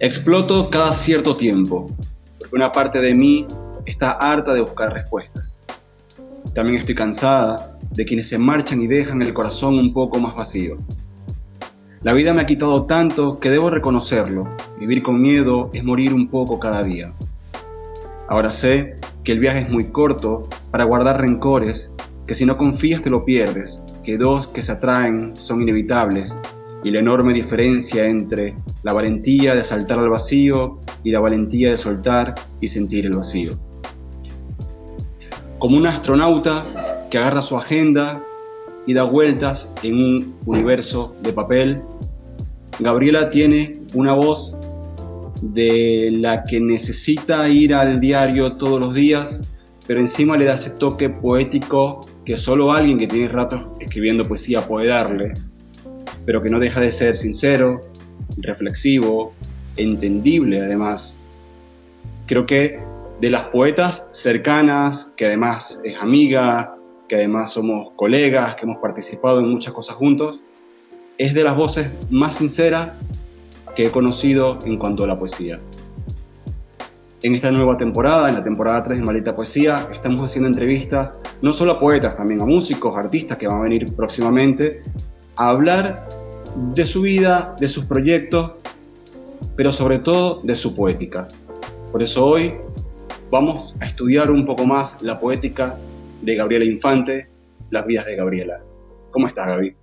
Exploto cada cierto tiempo, porque una parte de mí está harta de buscar respuestas. También estoy cansada de quienes se marchan y dejan el corazón un poco más vacío. La vida me ha quitado tanto que debo reconocerlo. Vivir con miedo es morir un poco cada día. Ahora sé que el viaje es muy corto para guardar rencores, que si no confías te lo pierdes, que dos que se atraen son inevitables y la enorme diferencia entre la valentía de saltar al vacío y la valentía de soltar y sentir el vacío. Como un astronauta que agarra su agenda y da vueltas en un universo de papel, Gabriela tiene una voz de la que necesita ir al diario todos los días, pero encima le da ese toque poético que solo alguien que tiene ratos escribiendo poesía puede darle, pero que no deja de ser sincero, reflexivo, entendible además. Creo que de las poetas cercanas, que además es amiga, que además somos colegas, que hemos participado en muchas cosas juntos, es de las voces más sinceras que he conocido en cuanto a la poesía. En esta nueva temporada, en la temporada 3 de Maldita Poesía, estamos haciendo entrevistas no solo a poetas, también a músicos, artistas que van a venir próximamente a hablar de su vida, de sus proyectos, pero sobre todo de su poética. Por eso hoy vamos a estudiar un poco más la poética de Gabriela Infante, Las vidas de Gabriela. ¿Cómo estás, Gaby?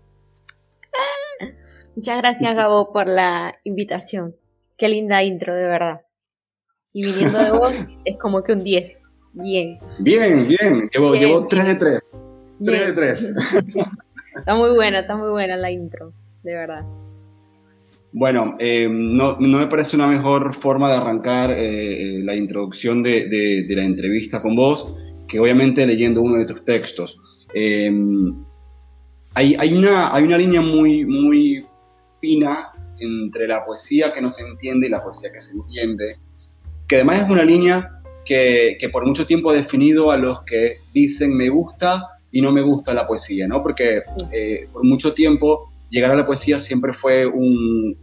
Muchas gracias, Gabo, por la invitación. Qué linda intro, de verdad. Y viniendo de vos, es como que un 10. Bien. Bien, bien. Llevo, 3 de 3. 3 de 3. está muy buena, está muy buena la intro, de verdad. Bueno, eh, no, me parece una mejor forma de arrancar eh, la introducción de, la entrevista con vos que obviamente leyendo uno de tus textos. Eh, hay, hay, una, hay una línea muy, muy fina entre la poesía que no se entiende y la poesía que se entiende, que además es una línea que, que por mucho tiempo ha definido a los que dicen me gusta y no me gusta la poesía, ¿no? Porque por mucho tiempo llegar a la poesía siempre fue un,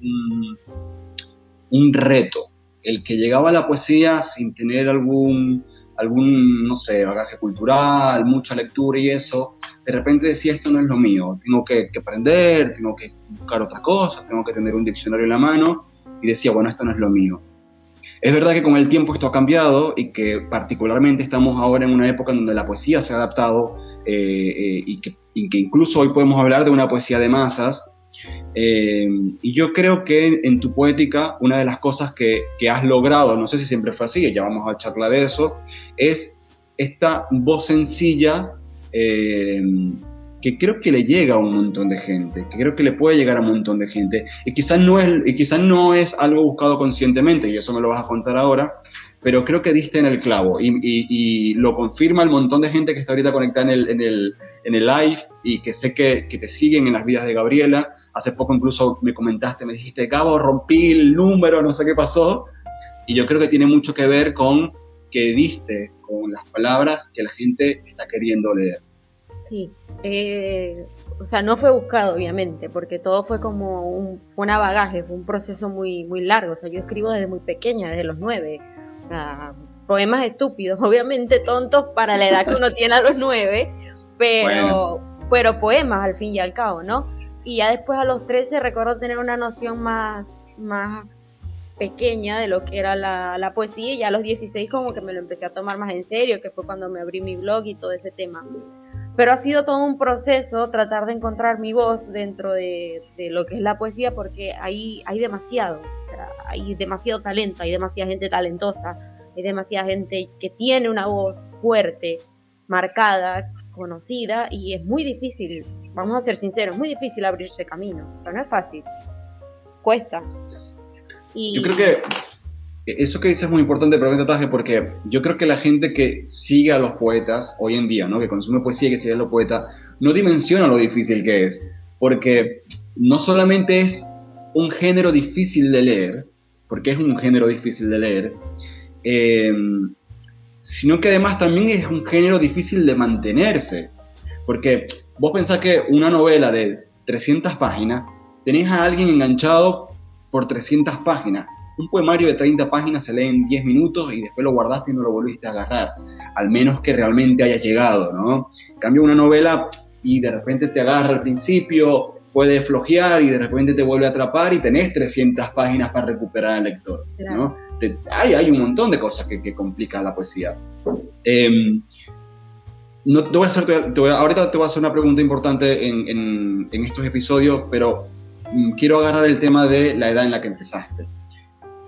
un, reto. El que llegaba a la poesía sin tener algún, algún, no sé, bagaje cultural, mucha lectura y eso, de repente decía esto no es lo mío, tengo que, aprender, tengo que buscar otra cosa, tengo que tener un diccionario en la mano y decía, bueno, esto no es lo mío. Es verdad que con el tiempo esto ha cambiado y que particularmente estamos ahora en una época en donde la poesía se ha adaptado eh, eh, y que y que incluso hoy podemos hablar de una poesía de masas. Eh, y yo creo que en tu poética una de las cosas que, que, has logrado, no sé si siempre fue así, ya vamos a charlar de eso, es esta voz sencilla eh, que creo que le llega a un montón de gente, que creo que le puede llegar a un montón de gente. Y quizás no es, y quizás no es algo buscado conscientemente, y eso me lo vas a contar ahora, pero creo que diste en el clavo y, lo confirma el montón de gente que está ahorita conectada en el, en el, en el live y que sé que, que, te siguen en las vidas de Gabriela. Hace poco incluso me comentaste, me dijiste, Gabo, rompí el número, no sé qué pasó. Y yo creo que tiene mucho que ver con que diste con las palabras que la gente está queriendo leer. Sí, eh, o sea, no fue buscado, obviamente, porque todo fue como un, una bagaje, fue un proceso muy, muy largo. O sea, yo escribo desde muy pequeña, desde los nueve poemas estúpidos, obviamente tontos para la edad que uno tiene a los nueve, pero, pero poemas al fin y al cabo, ¿no? Y ya después a los 13 recuerdo tener una noción más, más pequeña de lo que era la, la, poesía y ya a los 16 como que me lo empecé a tomar más en serio, que fue cuando me abrí mi blog y todo ese tema. Pero ha sido todo un proceso tratar de encontrar mi voz dentro de, lo que es la poesía porque ahí hay demasiado, o sea, hay demasiado talento, hay demasiada gente talentosa, hay demasiada gente que tiene una voz fuerte, marcada, conocida y es muy difícil, vamos a ser sinceros, es muy difícil abrirse camino, pero no es fácil, cuesta. Y... Yo creo que eso que dices es muy importante, pero Taje, porque yo creo que la gente que sigue a los poetas hoy en día, ¿no? que consume poesía y que sigue a los poetas, no dimensiona lo difícil que es. Porque no solamente es un género difícil de leer, porque es un género difícil de leer, eh, sino que además también es un género difícil de mantenerse. Porque vos pensás que una novela de 300 páginas, tenés a alguien enganchado por 300 páginas un poemario de 30 páginas se lee en 10 minutos y después lo guardaste y no lo volviste a agarrar, al menos que realmente haya llegado, ¿no? Cambio una novela y de repente te agarra al principio, puede flojear y de repente te vuelve a atrapar y tenés 300 páginas para recuperar al lector, ¿no? hay, hay un montón de cosas que, que complican la poesía. Em, no, te voy a hacer, ahorita te voy a hacer una pregunta importante en, en, en estos episodios, pero mm, quiero agarrar el tema de la edad en la que empezaste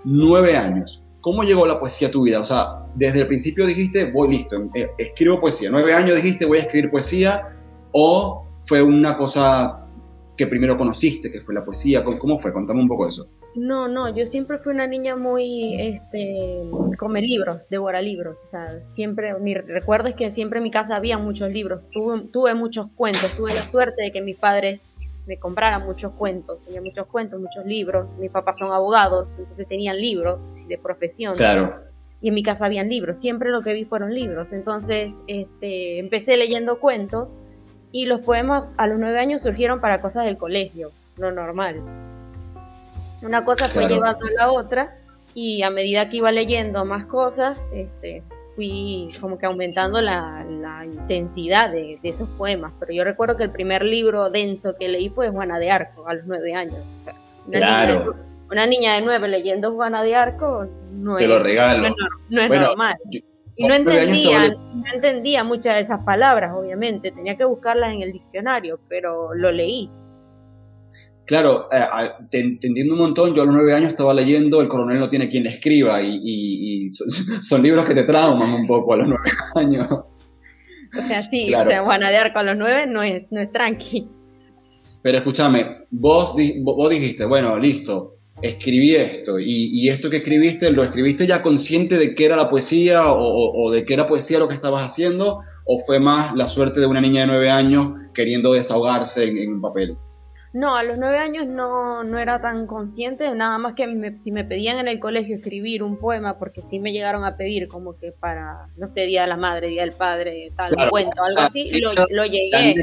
nueve años. ¿Cómo llegó la poesía a tu vida? O sea, desde el principio dijiste, voy listo, eh, escribo poesía. Nueve años dijiste, voy a escribir poesía. ¿O fue una cosa que primero conociste, que fue la poesía? ¿Cómo fue? Contame un poco eso. No, no, yo siempre fui una niña muy, este, come libros, devora libros, o sea, siempre, mi recuerdo es que siempre en mi casa había muchos libros, tuve, tuve muchos cuentos, tuve la suerte de que mis padres me comprara muchos cuentos, tenía muchos cuentos, muchos libros, mis papás son abogados, entonces tenían libros de profesión. Claro. Y en mi casa habían libros, siempre lo que vi fueron libros, entonces este, empecé leyendo cuentos y los poemas a los nueve años surgieron para cosas del colegio, lo normal. Una cosa fue llevando a la otra y a medida que iba leyendo más cosas, este, fui como que aumentando la, intensidad de, esos poemas. Pero yo recuerdo que el primer libro denso que leí fue Juana de Arco, a los nueve años. una claro. Niña, una niña de nueve leyendo Juana de Arco no Te es, lo regalo. No, es normal. y no entendía, no entendía muchas de esas palabras, obviamente. Tenía que buscarlas en el diccionario, pero lo leí. Claro, eh, te, entiendo un montón. Yo a los nueve años estaba leyendo El coronel no tiene quien le escriba y, son, libros que te trauman un poco a los nueve años. O sea, sí, o sea, Juana a los nueve no es, no es tranqui. Pero escúchame, vos, vos dijiste, bueno, listo, escribí esto y, esto que escribiste, ¿lo escribiste ya consciente de que era la poesía o, de que era poesía lo que estabas haciendo? ¿O fue más la suerte de una niña de nueve años queriendo desahogarse en, en un papel? No, a los nueve años no, no era tan consciente, nada más que si me pedían en el colegio escribir un poema, porque sí me llegaron a pedir como que para, no sé, Día de la Madre, Día del Padre, tal, un cuento, algo así, lo, lo llegué.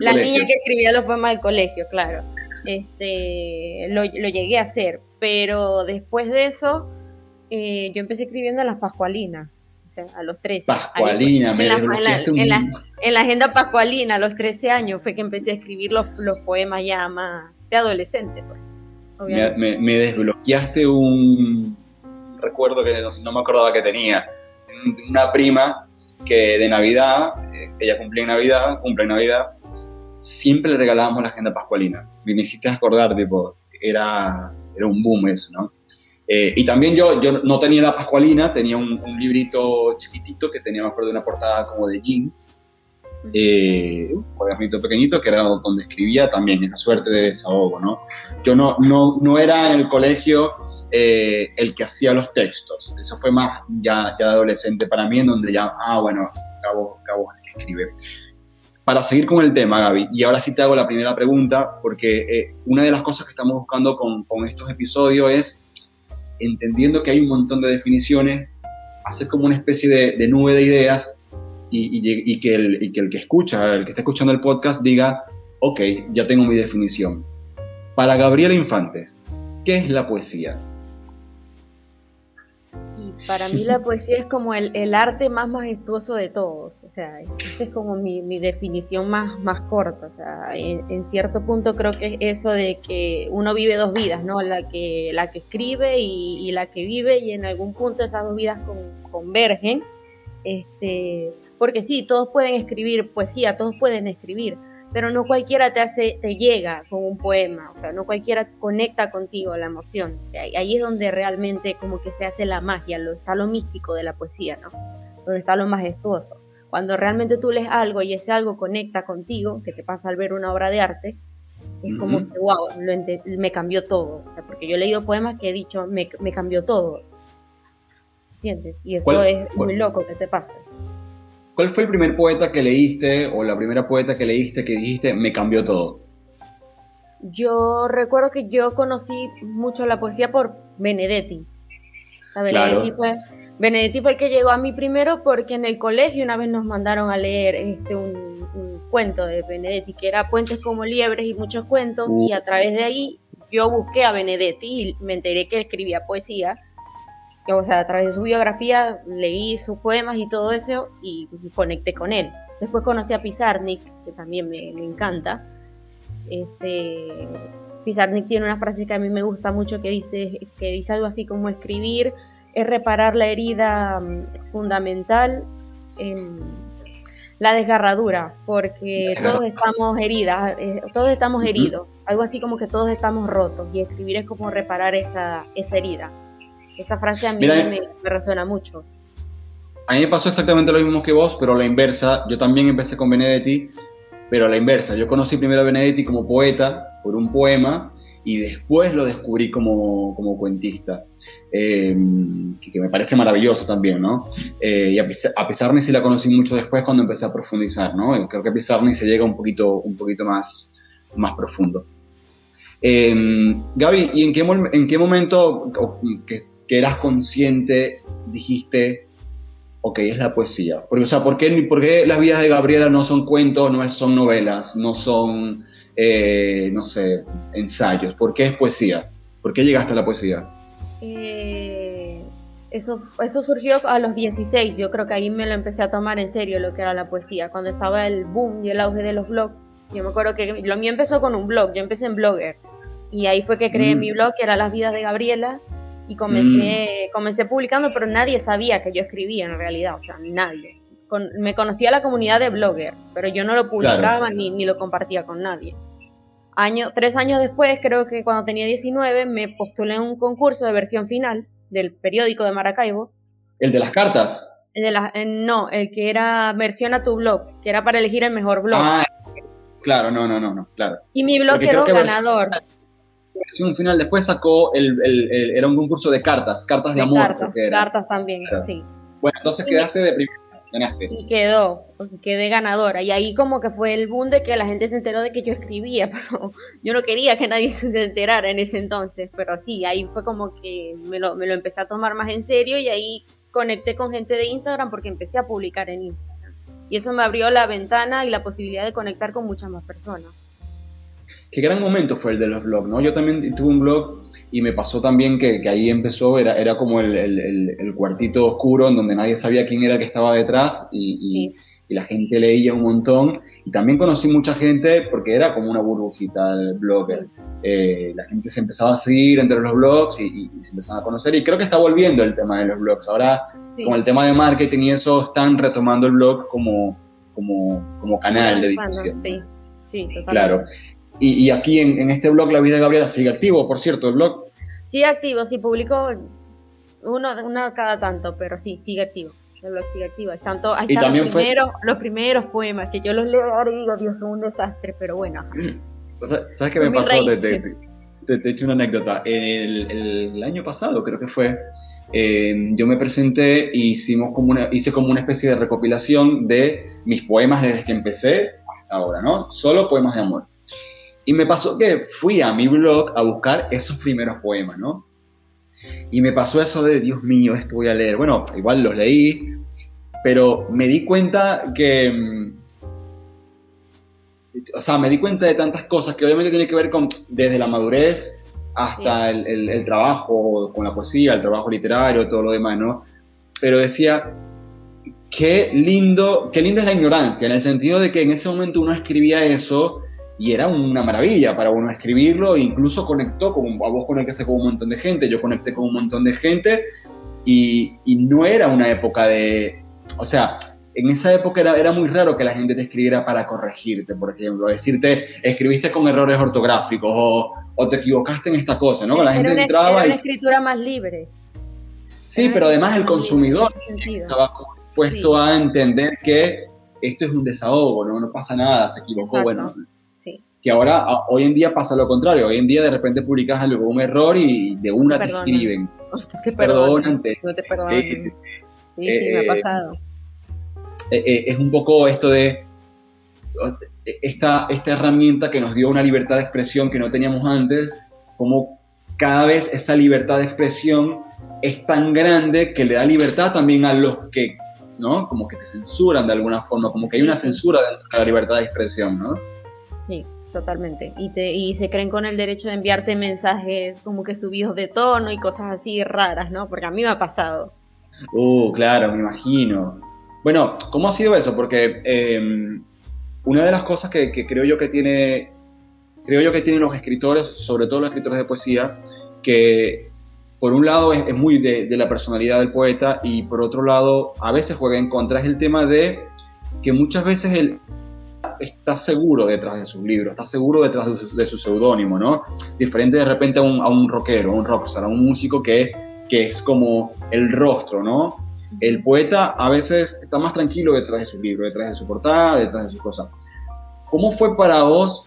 La niña, que escribía los poemas del colegio, claro. Este, lo, lo llegué a hacer, pero después de eso, eh, yo empecé escribiendo las Pascualinas o sea, a los 13. Pascualina, me en la, en, la, agenda pascualina, a los 13 años, fue que empecé a escribir los, los poemas ya más de adolescente. Pues, me, desbloqueaste un recuerdo que no, me acordaba que tenía. Una prima que de Navidad, eh, ella cumple en Navidad, cumple en Navidad, siempre le regalábamos la agenda pascualina. Me hiciste acordar, tipo, era, era un boom eso, ¿no? Eh, y también yo, yo no tenía la Pascualina, tenía un, librito chiquitito que tenía, me acuerdo, una portada como de jean, eh, un cuadernito pequeñito que era donde escribía también esa suerte de desahogo, ¿no? Yo no, no, no era en el colegio eh, el que hacía los textos, eso fue más ya, ya adolescente para mí, en donde ya, ah, bueno, Gabo, Gabo escribe. Para seguir con el tema, Gaby, y ahora sí te hago la primera pregunta, porque eh, una de las cosas que estamos buscando con, con estos episodios es entendiendo que hay un montón de definiciones, hacer como una especie de, nube de ideas y, que el, que escucha, el que está escuchando el podcast diga, ok, ya tengo mi definición. Para Gabriela Infantes, ¿qué es la poesía? Para mí la poesía es como el, arte más majestuoso de todos, o sea, esa es como mi, definición más, más corta, o sea, en, cierto punto creo que es eso de que uno vive dos vidas, ¿no? La que, la que escribe y, la que vive y en algún punto esas dos vidas convergen, este, porque sí, todos pueden escribir poesía, todos pueden escribir, pero no cualquiera te hace, te llega con un poema, o sea, no cualquiera conecta contigo la emoción. Ahí es donde realmente como que se hace la magia, lo, está lo místico de la poesía, ¿no? Donde está lo majestuoso. Cuando realmente tú lees algo y ese algo conecta contigo, que te pasa al ver una obra de arte, es como que, wow, me cambió todo. porque yo he leído poemas que he dicho, me, cambió todo. ¿Entiendes? Y eso es muy loco que te pase. ¿Cuál fue el primer poeta que leíste o la primera poeta que leíste que dijiste me cambió todo? Yo recuerdo que yo conocí mucho la poesía por Benedetti. Benedetti, fue, Benedetti fue el que llegó a mí primero porque en el colegio una vez nos mandaron a leer este, un, cuento de Benedetti que era Puentes como liebres y muchos cuentos y a través de ahí yo busqué a Benedetti y me enteré que escribía poesía. O sea, a través de su biografía leí sus poemas y todo eso y conecté con él. Después conocí a Pizarnik, que también me, me encanta. Este, Pizarnik tiene una frase que a mí me gusta mucho que dice, que dice algo así como escribir es reparar la herida mm, fundamental, la desgarradura, porque todos estamos heridas, eh, todos estamos heridos, algo así como que todos estamos rotos, y escribir es como reparar esa, esa herida. Esa frase a mí me, resuena mucho. A mí me pasó exactamente lo mismo que vos, pero a la inversa. Yo también empecé con Benedetti, pero a la inversa. Yo conocí primero a Benedetti como poeta por un poema y después lo descubrí como, como cuentista, eh, que, me parece maravilloso también, ¿no? Eh, y a, a Pizarni sí la conocí mucho después cuando empecé a profundizar, ¿no? Creo que a Pizarni se llega un poquito, un poquito más, más profundo. Eh, Gaby, ¿y en qué, en qué momento que, que, eras consciente dijiste, ok, es la poesía? Porque, o sea, ¿por qué, ¿por qué las vidas de Gabriela no son cuentos, no son novelas, no son eh, no sé, ensayos? ¿Por qué es poesía? ¿Por qué llegaste a la poesía? Eh, eso, eso surgió a los 16, yo creo que ahí me lo empecé a tomar en serio lo que era la poesía, cuando estaba el boom y el auge de los blogs. Yo me acuerdo que lo mío empezó con un blog, yo empecé en Blogger y ahí fue que creé mm. mi blog, que era Las vidas de Gabriela, y comencé, mm. comencé publicando, pero nadie sabía que yo escribía en realidad, o sea, nadie. me conocía la comunidad de Blogger, pero yo no lo publicaba ni, ni, lo compartía con nadie tres años después, creo que cuando tenía 19, me postulé en un concurso de versión final del periódico de Maracaibo. ¿El de las cartas? El de la, no, el que era versión a tu blog, que era para elegir el mejor blog. Ah, claro, no, no, no, no claro. Y mi blog quedó ganador. Versión, final después sacó, el, era un concurso de cartas, cartas de, amor. Cartas, cartas también, sí. Bueno, entonces quedaste de primero y quedó, quedé ganadora. Y ahí como que fue el boom de que la gente se enteró de que yo escribía, pero yo no quería que nadie se enterara en ese entonces. Pero sí, ahí fue como que me lo, me lo empecé a tomar más en serio y ahí conecté con gente de Instagram porque empecé a publicar en Instagram. Y eso me abrió la ventana y la posibilidad de conectar con muchas más personas. Qué gran momento fue el de los blogs, ¿no? Yo también tuve un blog y me pasó también que, que ahí empezó, era, era como el, el, el, cuartito oscuro en donde nadie sabía quién era el que estaba detrás y, y, la gente leía un montón. Y también conocí mucha gente porque era como una burbujita el blogger. Eh, la gente se empezaba a seguir entre los blogs y, se empezaban a conocer. Y creo que está volviendo el tema de los blogs. Ahora, con el tema de marketing y eso, están retomando el blog como, como, como canal de difusión. Sí, sí, totalmente. Claro. Y, aquí en, este blog La Vida de Gabriela sigue activo, por cierto, el blog. Sigue activo, sí, publico uno, cada tanto, pero sí, sigue activo. El blog sigue activo. Están ahí están los, primeros, los primeros poemas que yo los leo ahora y digo, Dios, son un desastre, pero bueno. ¿Sabes qué me pasó? Te, te, he hecho una anécdota. El, el, año pasado, creo que fue, eh, yo me presenté y hicimos como una, hice como una especie de recopilación de mis poemas desde que empecé hasta ahora, ¿no? Solo poemas de amor. Y me pasó que fui a mi blog a buscar esos primeros poemas, ¿no? Y me pasó eso de, Dios mío, esto voy a leer. Bueno, igual los leí, pero me di cuenta que... Mm, o sea, me di cuenta de tantas cosas que obviamente tiene que ver con desde la madurez hasta el, trabajo con la poesía, el trabajo literario, todo lo demás, ¿no? Pero decía, qué lindo, qué linda es la ignorancia, en el sentido de que en ese momento uno escribía eso y era una maravilla para uno escribirlo, e incluso conectó con, a vos conectaste con un montón de gente, yo conecté con un montón de gente, y, y no era una época de, o sea, en esa época era, era, muy raro que la gente te escribiera para corregirte, por ejemplo, decirte, escribiste con errores ortográficos o, o te equivocaste en esta cosa, ¿no? La gente entraba era una escritura más libre. Sí, pero además el consumidor estaba puesto a entender que esto es un desahogo, ¿no? No pasa nada, se equivocó, bueno, que ahora, hoy en día pasa lo contrario. Hoy en día de repente publicas algo un error y de una te, escriben. Te perdonan. no te perdonan. Sí, sí, sí. Sí, sí, me ha eh, pasado. Eh, eh, es un poco esto de esta, esta herramienta que nos dio una libertad de expresión que no teníamos antes, como cada vez esa libertad de expresión es tan grande que le da libertad también a los que, ¿no? Como que te censuran de alguna forma, como que hay una censura dentro de la libertad de expresión, ¿no? Sí totalmente. Y, te, y se creen con el derecho de enviarte mensajes como que subidos de tono y cosas así raras, ¿no? Porque a mí me ha pasado. Uh, claro, me imagino. Bueno, ¿cómo ha sido eso? Porque em, una de las cosas que, creo yo que tiene, creo yo que tienen los escritores, sobre todo los escritores de poesía, que por un lado es, muy de, de, la personalidad del poeta y por otro lado a veces juega en contra, es el tema de que muchas veces el, está seguro detrás de sus libros, está seguro detrás de su, seudónimo, ¿no? Diferente de repente a un, a un rockero, a un rockstar, a un músico que, que es como el rostro, ¿no? El poeta a veces está más tranquilo detrás de su libro, detrás de su portada, detrás de sus cosas. ¿Cómo fue para vos?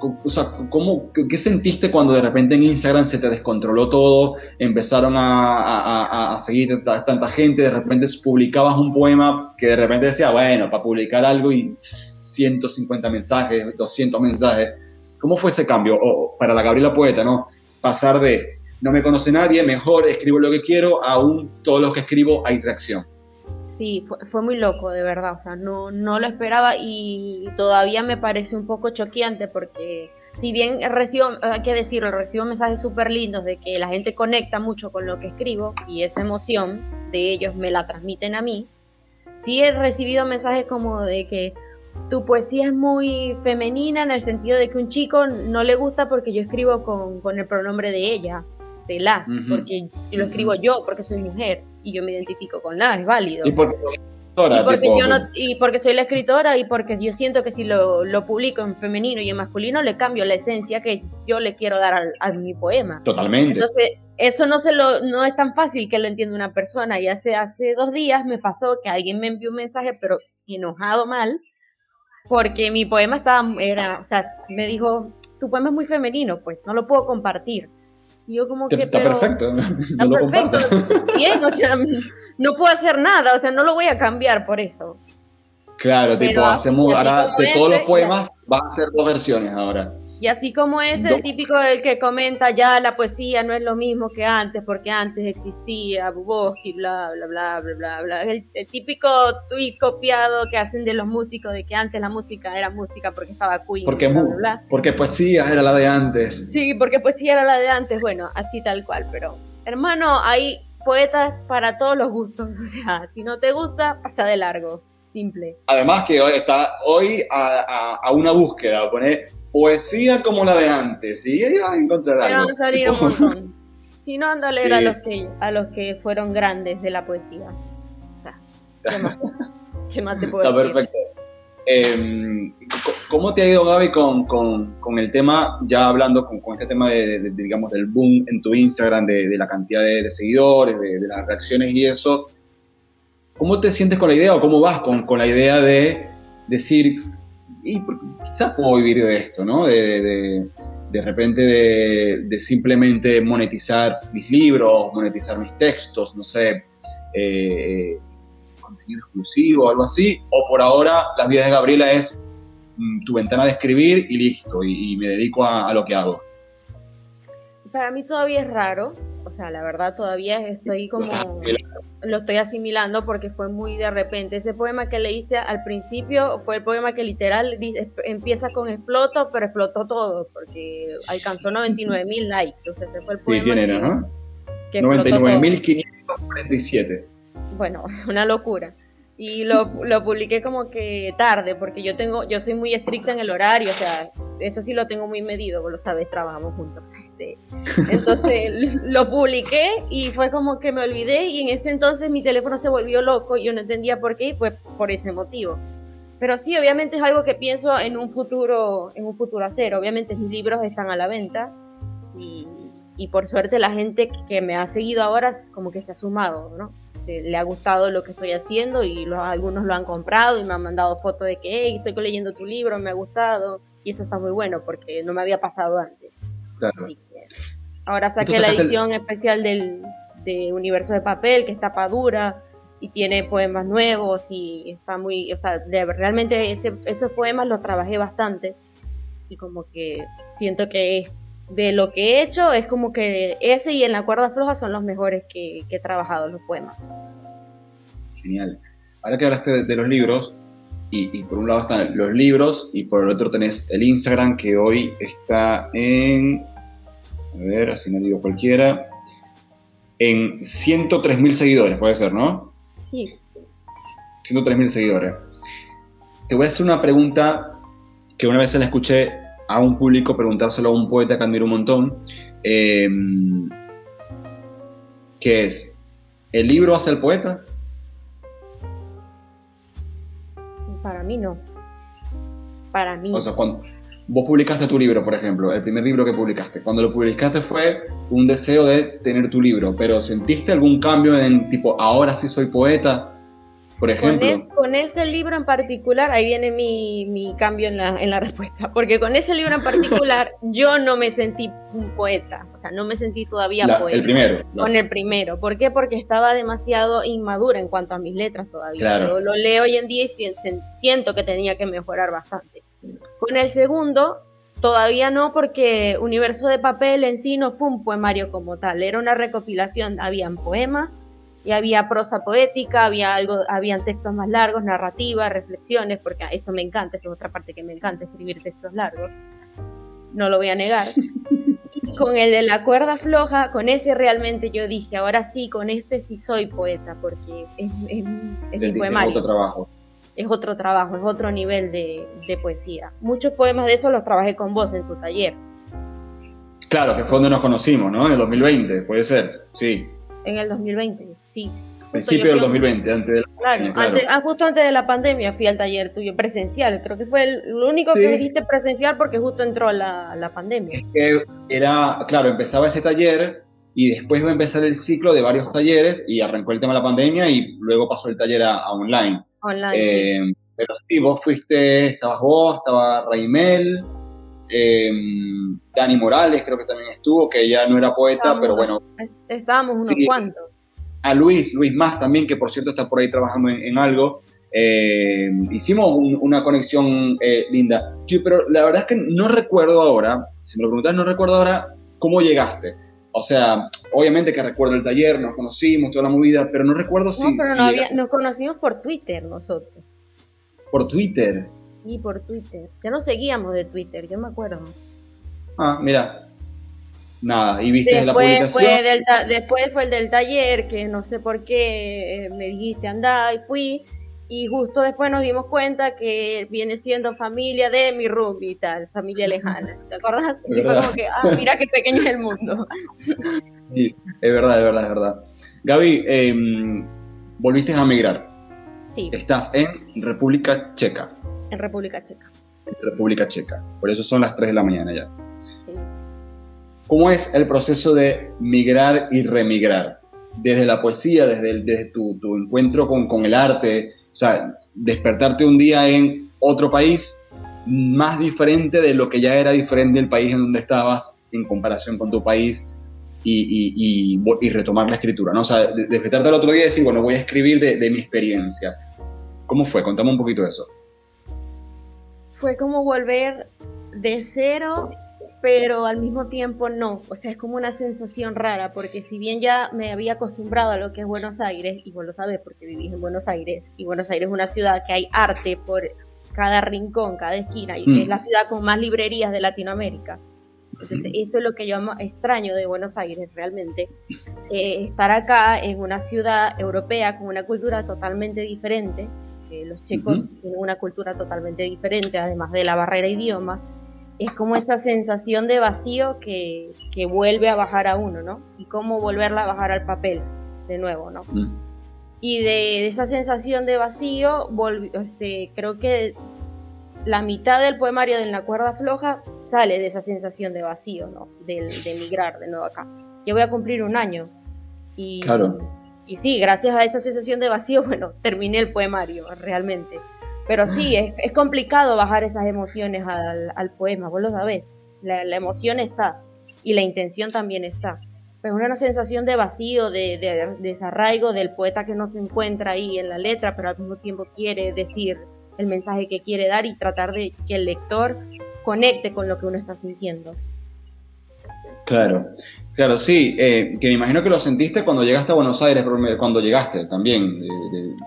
O sea, ¿cómo, ¿qué sentiste cuando de repente en Instagram se te descontroló todo? Empezaron a, seguir tanta gente, de repente publicabas un poema que de repente decía, bueno, para publicar algo y 150 mensajes, 200 mensajes. ¿Cómo fue ese cambio? O para la Gabriela Poeta, ¿no? Pasar de no me conoce nadie, mejor escribo lo que quiero, aún todo lo que escribo hay reacción. Sí, fue, muy loco, de verdad. O sea, no, no lo esperaba y todavía me parece un poco choqueante porque si bien recibo, hay decirlo, recibo mensajes súper lindos de que la gente conecta mucho con lo que escribo y esa emoción de ellos me la transmiten a mí, sí he recibido mensajes como de que tu poesía es muy femenina en el sentido de que un chico no le gusta porque yo escribo con, con el pronombre de ella la, porque lo escribo yo, porque soy mujer y yo me identifico con la, es válido. Y porque, y porque, soy la escritora y porque yo siento que si lo, lo, publico en femenino y en masculino le cambio la esencia que yo le quiero dar a, mi poema. Totalmente. Entonces, eso no, se lo, no es tan fácil que lo entienda una persona. Y hace, hace dos días me pasó que alguien me envió un mensaje, pero enojado mal, porque mi poema estaba, era, o sea, me dijo, tu poema es muy femenino, pues no lo puedo compartir yo como que... Está perfecto. Está perfecto. Bien, o sea, no puedo hacer nada, o sea, no lo voy a cambiar por eso. Claro, tipo, hacemos, ahora de todos los poemas van a ser dos versiones ahora. Y así como es el típico del que comenta ya la poesía no es lo mismo que antes, porque antes existía Bukowski, bla, bla, bla, bla, bla, bla. El, típico tweet copiado que hacen de los músicos de que antes la música era música porque estaba Queen. Porque, bla, bla, bla. porque poesía era la de antes. Sí, porque poesía era la de antes, bueno, así tal cual, pero hermano, hay poetas para todos los gustos, o sea, si no te gusta, pasa de largo. Simple. Además que hoy está hoy a, a, a una búsqueda, poner poesía como la de antes, y ella encontrará algo. Van a salir un montón. Si no, anda a leer a, los que, a los que fueron grandes de la poesía. O sea, ¿qué más, te puedo Está perfecto. Eh, ¿Cómo te ha ido, Gaby, con, con, con el tema, ya hablando con, con este tema de, digamos, del boom en tu Instagram, de, de la cantidad de, seguidores, de, las reacciones y eso? ¿Cómo te sientes con la idea o cómo vas con, con la idea de decir, y quizás puedo vivir de esto, ¿no? De, de, repente de, simplemente monetizar mis libros, monetizar mis textos, no sé, eh, contenido exclusivo, algo así, o por ahora las vidas de Gabriela es mm, tu ventana de escribir y listo, y, me dedico a, lo que hago. Para mí todavía es raro, o sea, la verdad todavía estoy como lo estoy asimilando porque fue muy de repente. Ese poema que leíste al principio fue el poema que literal empieza con exploto, pero explotó todo porque alcanzó 99 mil likes. O sea, ese fue el poema. Sí, tiene, ajá. 99.547. Bueno, una locura y lo, lo, publiqué como que tarde, porque yo tengo, yo soy muy estricta en el horario, o sea, eso sí lo tengo muy medido, vos lo sabes, trabajamos juntos. Este. Entonces lo publiqué y fue como que me olvidé y en ese entonces mi teléfono se volvió loco y yo no entendía por qué y fue por ese motivo. Pero sí, obviamente es algo que pienso en un futuro, en un futuro hacer. Obviamente mis libros están a la venta y, y por suerte la gente que me ha seguido ahora como que se ha sumado, ¿no? Le ha gustado lo que estoy haciendo y algunos lo han comprado y me han mandado fotos de que hey, estoy leyendo tu libro, me ha gustado y eso está muy bueno porque no me había pasado antes. ahora saqué la edición especial del, de Universo de Papel que está dura y tiene poemas nuevos y está muy, o sea, realmente esos poemas los trabajé bastante y como que siento que de lo que he hecho es como que ese y en la cuerda floja son los mejores que, he trabajado los poemas. Genial. Ahora que hablaste de, los libros, y, por un lado están los libros y por el otro tenés el Instagram que hoy está en, a ver, así no digo cualquiera, en 103.000 seguidores, puede ser, ¿no? Sí. 103.000 seguidores. Te voy a hacer una pregunta que una vez se la escuché a un público preguntárselo a un poeta que admiro un montón, eh, que es, ¿el libro hace el poeta? Para mí no. Para mí. O sea, cuando vos publicaste tu libro, por ejemplo, el primer libro que publicaste, cuando lo publicaste fue un deseo de tener tu libro, pero ¿sentiste algún cambio en tipo, ahora sí soy poeta? Por ejemplo. Con, ese libro en particular, ahí viene mi, cambio en la, en la, respuesta, porque con ese libro en particular yo no me sentí un poeta, o sea, no me sentí todavía poeta. El primero. Con el primero. ¿Por qué? Porque estaba demasiado inmadura en cuanto a mis letras todavía. Claro. lo leo hoy en día y siento que tenía que mejorar bastante. Con el segundo, Todavía no, porque Universo de Papel en sí no fue un poemario como tal, era una recopilación, habían poemas, y había prosa poética, había algo, habían textos más largos, narrativa, reflexiones, porque eso me encanta, esa es otra parte que me encanta, escribir textos largos, no lo voy a negar. Y con el de la cuerda floja, con ese realmente yo dije, ahora sí, con este sí soy poeta, porque es, es, es poemario. Es otro trabajo. Es otro trabajo, es otro nivel de, de poesía. Muchos poemas de esos los trabajé con vos en tu taller. Claro, que fue donde nos conocimos, ¿no? En el 2020, puede ser, sí. En el 2020. Sí. Principio del 2020, antes de la pandemia. Claro. Ah, justo antes de la pandemia fui al taller tuyo presencial. Creo que fue el, único que dijiste presencial porque justo entró la, la pandemia. Es que era, claro, empezaba ese taller y después va a empezar el ciclo de varios talleres y arrancó el tema de la pandemia y luego pasó el taller a, online. Online. Eh, pero sí, vos fuiste, estabas vos, estaba Raimel, eh, Dani Morales creo que también estuvo, que ya no era poeta, pero bueno. Estábamos unos cuantos a Luis, Luis Más también, que por cierto está por ahí trabajando en, algo. Eh, hicimos una conexión eh, linda. pero la verdad es que no recuerdo ahora, si me lo preguntas, no recuerdo ahora cómo llegaste. O sea, obviamente que recuerdo el taller, nos conocimos, toda la movida, pero no recuerdo si... No, pero nos conocimos por Twitter nosotros. ¿Por Twitter? Sí, por Twitter. Ya nos seguíamos de Twitter, yo me acuerdo. Ah, mira, Nada, y viste la publicación. Fue del después fue el del taller, que no sé por qué eh, me dijiste andá y fui. Y justo después nos dimos cuenta que viene siendo familia de mi rugby y tal, familia lejana. ¿Te acordás? Y fue como que, ah, mira qué pequeño es el mundo. Sí, es verdad, es verdad, es verdad. Gaby, em, volviste a migrar. Sí. Estás en República Checa. En República Checa. En República Checa. Por eso son las 3 de la mañana ya. ¿Cómo es el proceso de migrar y remigrar? Desde la poesía, desde, tu, encuentro con, el arte, o sea, despertarte un día en otro país más diferente de lo que ya era diferente el país en donde estabas en comparación con tu país y, retomar la escritura, ¿no? O sea, despertarte al otro día y decir, bueno, voy a escribir de, de mi experiencia. ¿Cómo fue? Contame un poquito de eso. Fue como volver de cero pero al mismo tiempo no. O sea, es como una sensación rara, porque si bien ya me había acostumbrado a lo que es Buenos Aires, y vos lo sabes porque vivís en Buenos Aires, y Buenos Aires es una ciudad que hay arte por cada rincón, cada esquina, y que es mm. la ciudad con más librerías de Latinoamérica. Entonces, eso es lo que yo extraño de Buenos Aires realmente. Eh, estar acá en una ciudad europea con una cultura totalmente diferente. que los checos tienen una cultura totalmente diferente, además de la barrera idioma es como esa sensación de vacío que, que, vuelve a bajar a uno, ¿no? Y cómo volverla a bajar al papel de nuevo, ¿no? Mm. Y de, esa sensación de vacío, este, creo que la mitad del poemario de La cuerda floja sale de esa sensación de vacío, ¿no? De, de emigrar de nuevo acá. Yo voy a cumplir un año. Y, claro. y sí, gracias a esa sensación de vacío, bueno, terminé el poemario realmente. Pero sí, es, complicado bajar esas emociones al, poema, vos lo sabés. La, emoción está y la intención también está. Pero es una sensación de vacío, de, desarraigo del poeta que no se encuentra ahí en la letra, pero al mismo tiempo quiere decir el mensaje que quiere dar y tratar de que el lector conecte con lo que uno está sintiendo. Claro, claro, sí, eh, que me imagino que lo sentiste cuando llegaste a Buenos Aires, cuando llegaste también,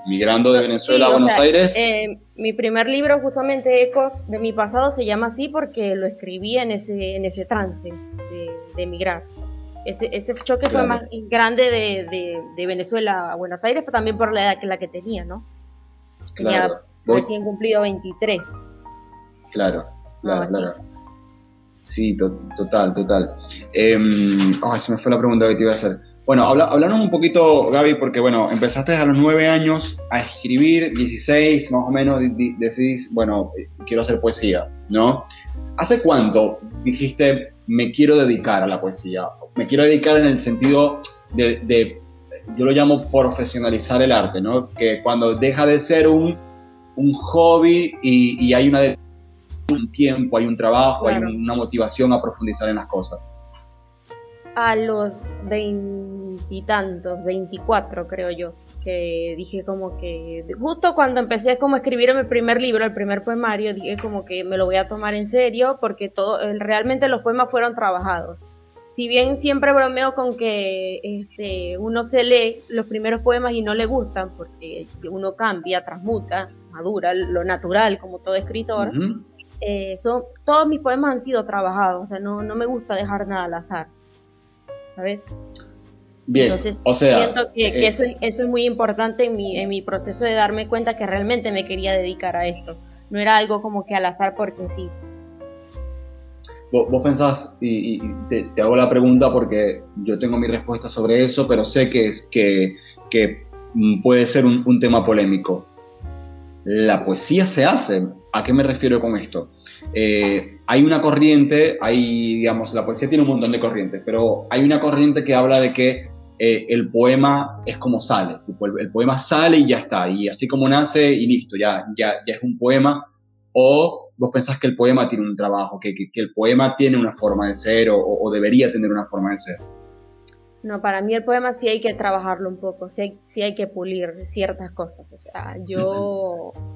migrando de Venezuela a Buenos Aires. Eh, mi primer libro, justamente Ecos de mi pasado, se llama así porque lo escribí en ese, en ese trance de, de emigrar. Ese, ese choque fue más grande de, de, Venezuela a Buenos Aires, pero también por la edad que la que tenía, ¿no? Tenía recién cumplido 23. Claro, claro, claro. Sí, total, total. Eh, se me fue la pregunta que te iba a hacer. Bueno, habla, un poquito, Gaby, porque bueno, empezaste a los nueve años a escribir, 16 más o menos, decís, bueno, quiero hacer poesía, ¿no? ¿Hace cuánto dijiste, me quiero dedicar a la poesía? Me quiero dedicar en el sentido de, yo lo llamo profesionalizar el arte, ¿no? Que cuando deja de ser un, un hobby y hay una un tiempo, hay un trabajo, hay una motivación a profundizar en las cosas. A los veintitantos, veinticuatro creo yo, que dije como que, justo cuando empecé como a escribir mi primer libro, el primer poemario, dije como que me lo voy a tomar en serio porque todo, realmente los poemas fueron trabajados. Si bien siempre bromeo con que este, uno se lee los primeros poemas y no le gustan porque uno cambia, transmuta, madura, lo natural como todo escritor, eh, son, todos mis poemas han sido trabajados, o sea, no, no me gusta dejar nada al azar, ¿sabes? Bien, Entonces, o sea, siento que, eh, eso, eso, es muy importante en mi, en mi proceso de darme cuenta que realmente me quería dedicar a esto. No era algo como que al azar porque sí. Vos, pensás, y, te, hago la pregunta porque yo tengo mi respuesta sobre eso, pero sé que, es, que, que puede ser un, un tema polémico. La poesía se hace ¿A qué me refiero con esto? Eh, hay una corriente, hay, digamos, la poesía tiene un montón de corrientes, pero hay una corriente que habla de que eh, el poema es como sale, el, poema sale y ya está, y así como nace y listo, ya, ya, ya es un poema, o vos pensás que el poema tiene un trabajo, que, que, el poema tiene una forma de ser o, debería tener una forma de ser. No, para mí el poema sí hay que trabajarlo un poco, sí sí hay que pulir ciertas cosas. O sea, yo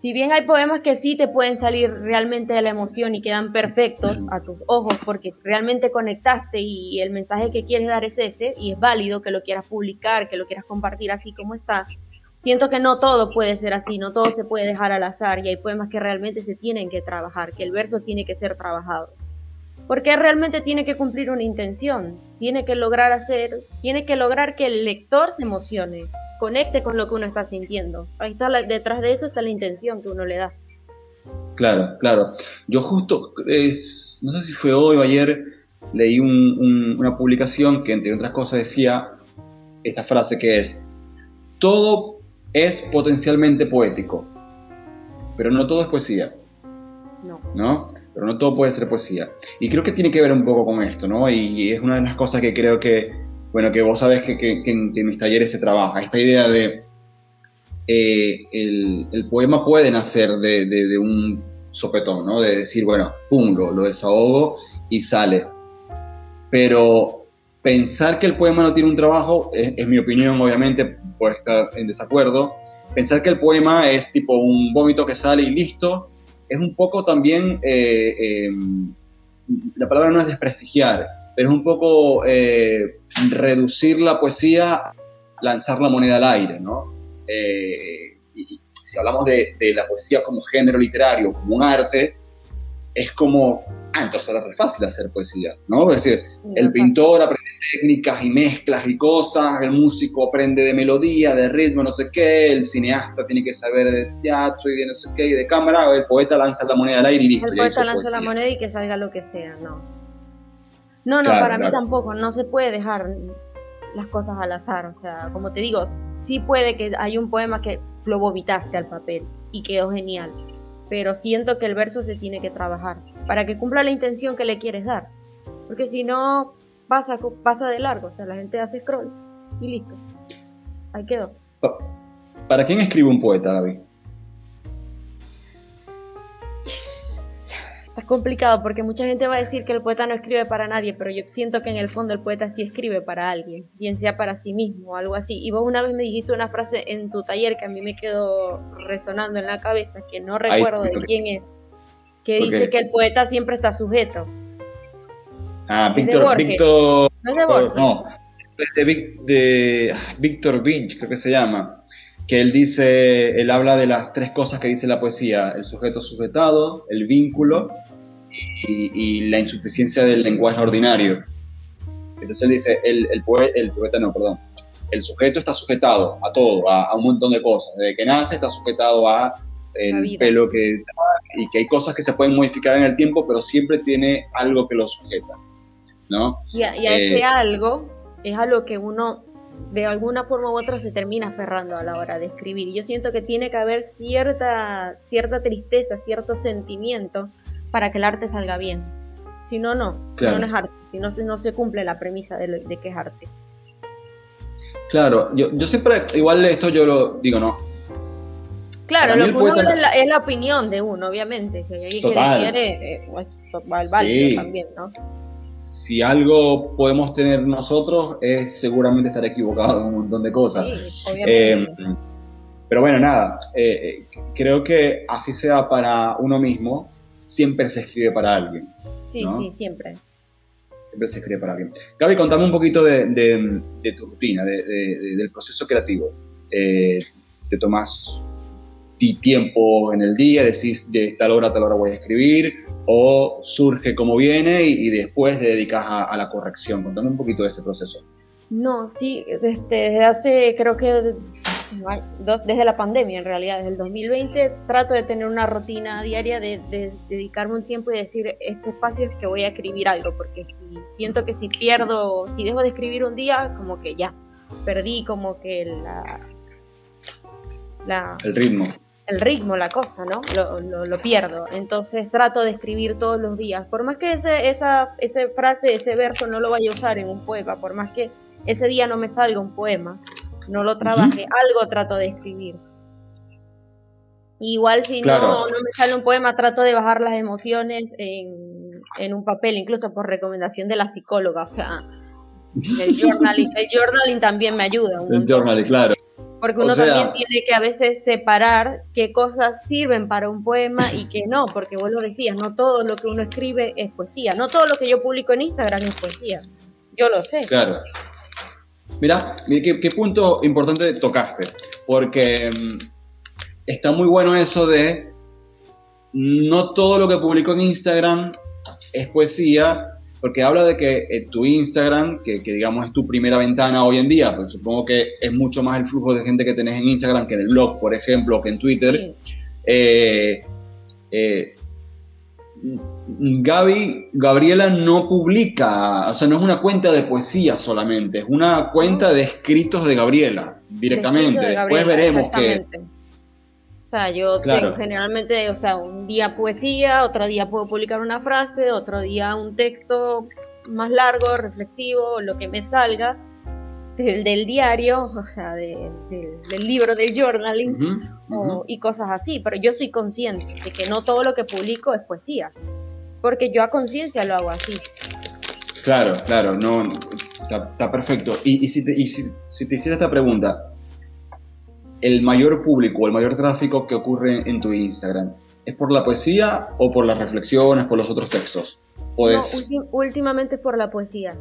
si bien hay poemas que sí te pueden salir realmente de la emoción y quedan perfectos a tus ojos porque realmente conectaste y el mensaje que quieres dar es ese y es válido que lo quieras publicar, que lo quieras compartir así como está, siento que no todo puede ser así, no todo se puede dejar al azar y hay poemas que realmente se tienen que trabajar, que el verso tiene que ser trabajado. Porque realmente tiene que cumplir una intención, tiene que lograr hacer, tiene que lograr que el lector se emocione, conecte con lo que uno está sintiendo. Ahí está, detrás de eso está la intención que uno le da. Claro, claro. Yo justo, es, no sé si fue hoy o ayer, leí una publicación que entre otras cosas decía esta frase que es, todo es potencialmente poético, pero no todo es poesía. No. ¿No? Pero no todo puede ser poesía. Y creo que tiene que ver un poco con esto, ¿no? Y es una de las cosas que creo que bueno, que vos sabés que, en, mis talleres se trabaja, esta idea de eh, el, poema puede nacer de, un sopetón, ¿no? De decir, bueno, pum, lo, desahogo y sale. Pero pensar que el poema no tiene un trabajo, es, mi opinión, obviamente, puede estar en desacuerdo. Pensar que el poema es tipo un vómito que sale y listo, es un poco también, eh, em, la palabra no es desprestigiar, pero es un poco eh, reducir la poesía, lanzar la moneda al aire, ¿no? Eh, y si hablamos de, la poesía como género literario, como un arte, es como, ah, entonces es fácil hacer poesía, ¿no? Es decir, el pintor aprende técnicas y mezclas y cosas, el músico aprende de melodía, de ritmo, no sé qué, el cineasta tiene que saber de teatro y de no sé qué, y de cámara, el poeta lanza la moneda al aire y listo. El poeta lanza la moneda y que salga lo que sea, ¿no? No, no, para mí tampoco, no se puede dejar las cosas al azar, o sea, como te digo, sí puede que hay un poema que lo vomitaste al papel y quedó genial, pero siento que el verso se tiene que trabajar para que cumpla la intención que le quieres dar, porque si no pasa, pasa de largo, o sea, la gente hace scroll y listo, ahí quedó. ¿Para quién escribe un poeta, David? Complicado porque mucha gente va a decir que el poeta no escribe para nadie, pero yo siento que en el fondo el poeta sí escribe para alguien, bien sea para sí mismo o algo así. Y vos una vez me dijiste una frase en tu taller que a mí me quedó resonando en la cabeza, que no recuerdo de quién es, que dice que el poeta siempre está sujeto. Ah, Víctor, Víctor. No es de Borges. No, es de, Víctor Vinch, creo que se llama. Que él dice, él habla de las tres cosas que dice la poesía: el sujeto sujetado, el vínculo y, la insuficiencia del lenguaje ordinario. Entonces él dice, el, el, poeta, no, perdón, el sujeto está sujetado a todo, a, un montón de cosas. Desde que nace está sujetado a el pelo que y que hay cosas que se pueden modificar en el tiempo, pero siempre tiene algo que lo sujeta, ¿no? Y a, ese eh, algo es a lo que uno de alguna forma u otra se termina aferrando a la hora de escribir. Y yo siento que tiene que haber cierta, cierta tristeza, cierto sentimiento para que el arte salga bien. Si no, no. Si no, no es arte. Si no, no se cumple la premisa de, de que es arte. Claro, yo, yo siempre, igual esto yo lo digo, no. Claro, lo que uno es, la, opinión de uno, obviamente. Si alguien quiere, eh, va al también, ¿no? Si algo podemos tener nosotros es seguramente estar equivocado en un montón de cosas. Sí, obviamente. Eh, pero bueno, nada, eh, creo que así sea para uno mismo, siempre se escribe para alguien. Sí, sí, siempre. Siempre se escribe para alguien. Gaby, contame un poquito de, tu rutina, del proceso creativo. Eh, ¿Te tomas tiempo en el día, decís de tal hora a tal hora voy a escribir? ¿O surge como viene y, después te dedicas a, la corrección? Contame un poquito de ese proceso. No, sí, desde hace creo que desde la pandemia en realidad, desde el 2020, trato de tener una rutina diaria de, dedicarme un tiempo y decir, este espacio es que voy a escribir algo, porque si siento que si pierdo, si dejo de escribir un día, como que ya, perdí como que la... la el ritmo. El ritmo, la cosa, ¿no? Lo, lo, pierdo. Entonces trato de escribir todos los días. Por más que ese, esa, esa frase, ese verso no lo vaya a usar en un poema, por más que ese día no me salga un poema, no lo trabaje, algo trato de escribir. Igual si no, no me sale un poema, trato de bajar las emociones en, en, un papel, incluso por recomendación de la psicóloga. O sea, el journaling, el journaling también me ayuda. el journaling, claro. Porque uno también tiene que a veces separar qué cosas sirven para un poema y qué no, porque vos lo decías, no todo lo que uno escribe es poesía, no todo lo que yo publico en Instagram es poesía. Yo lo sé. Claro. Mira, qué, punto importante tocaste, porque mm, está muy bueno eso de no todo lo que publico en Instagram es poesía, porque habla de que eh, tu Instagram, que, digamos es tu primera ventana hoy en día, pues supongo que es mucho más el flujo de gente que tenés en Instagram que en el blog, por ejemplo, o que en Twitter. Eh, eh, Gaby, Gabriela no publica, o sea, no es una cuenta de poesía solamente, es una cuenta de escritos de Gabriela, directamente. Después veremos que... O sea, yo tengo generalmente, o sea, un día poesía, otro día puedo publicar una frase, otro día un texto más largo, reflexivo, lo que me salga del, diario, o sea, del libro del journaling y cosas así. Pero yo soy consciente de que no todo lo que publico es poesía, porque yo a conciencia lo hago así. Claro, claro, no, está, perfecto. Y, si te, si, te hiciera esta pregunta, ¿el mayor público, el mayor tráfico que ocurre en tu Instagram, es por la poesía o por las reflexiones, por los otros textos? No, últimamente es por la poesía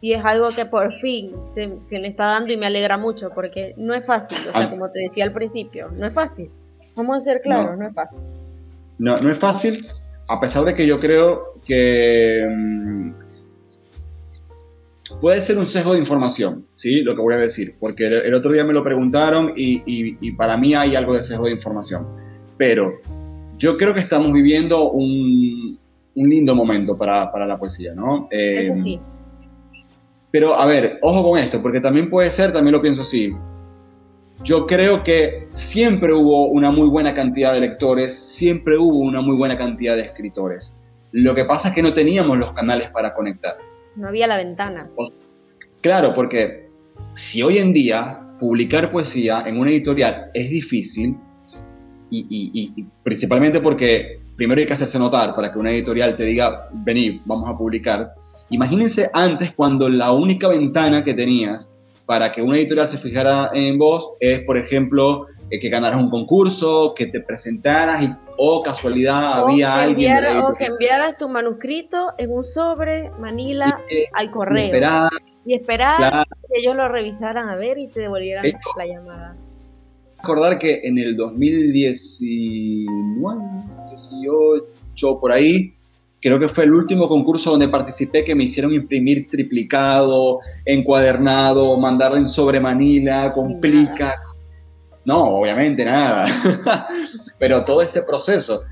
y es algo que por fin se, se, me está dando y me alegra mucho porque no es fácil, o sea, como te decía al principio, no es fácil. Vamos a ser claros, no, es fácil. No, no es fácil, a pesar de que yo creo que mm, puede ser un sesgo de información, ¿sí? Lo que voy a decir, porque el, otro día me lo preguntaron y, y, para mí hay algo de sesgo de información. Pero yo creo que estamos viviendo un, un lindo momento para, para, la poesía, ¿no? Eso sí em, pero a ver, ojo con esto, porque también puede ser, también lo pienso así. Yo creo que siempre hubo una muy buena cantidad de lectores, siempre hubo una muy buena cantidad de escritores. Lo que pasa es que no teníamos los canales para conectar. No había la ventana. claro, porque si hoy en día publicar poesía en una editorial es difícil, y, y, principalmente porque primero hay que hacerse notar para que una editorial te diga, vení, vamos a publicar, Imagínense antes cuando la única ventana que tenías para que una editorial se fijara en vos es, por ejemplo, eh, que ganaras un concurso, que te presentaras y, o casualidad había alguien. o que enviaras tu manuscrito en un sobre, Manila, al correo. y esperar que ellos lo revisaran a ver y te devolvieran la llamada. Recordar que en el 2019, 18, por ahí, creo que fue el último concurso donde participé que me hicieron imprimir triplicado, encuadernado, mandarlo en sobre Manila, complica. No, obviamente nada. Pero todo ese proceso.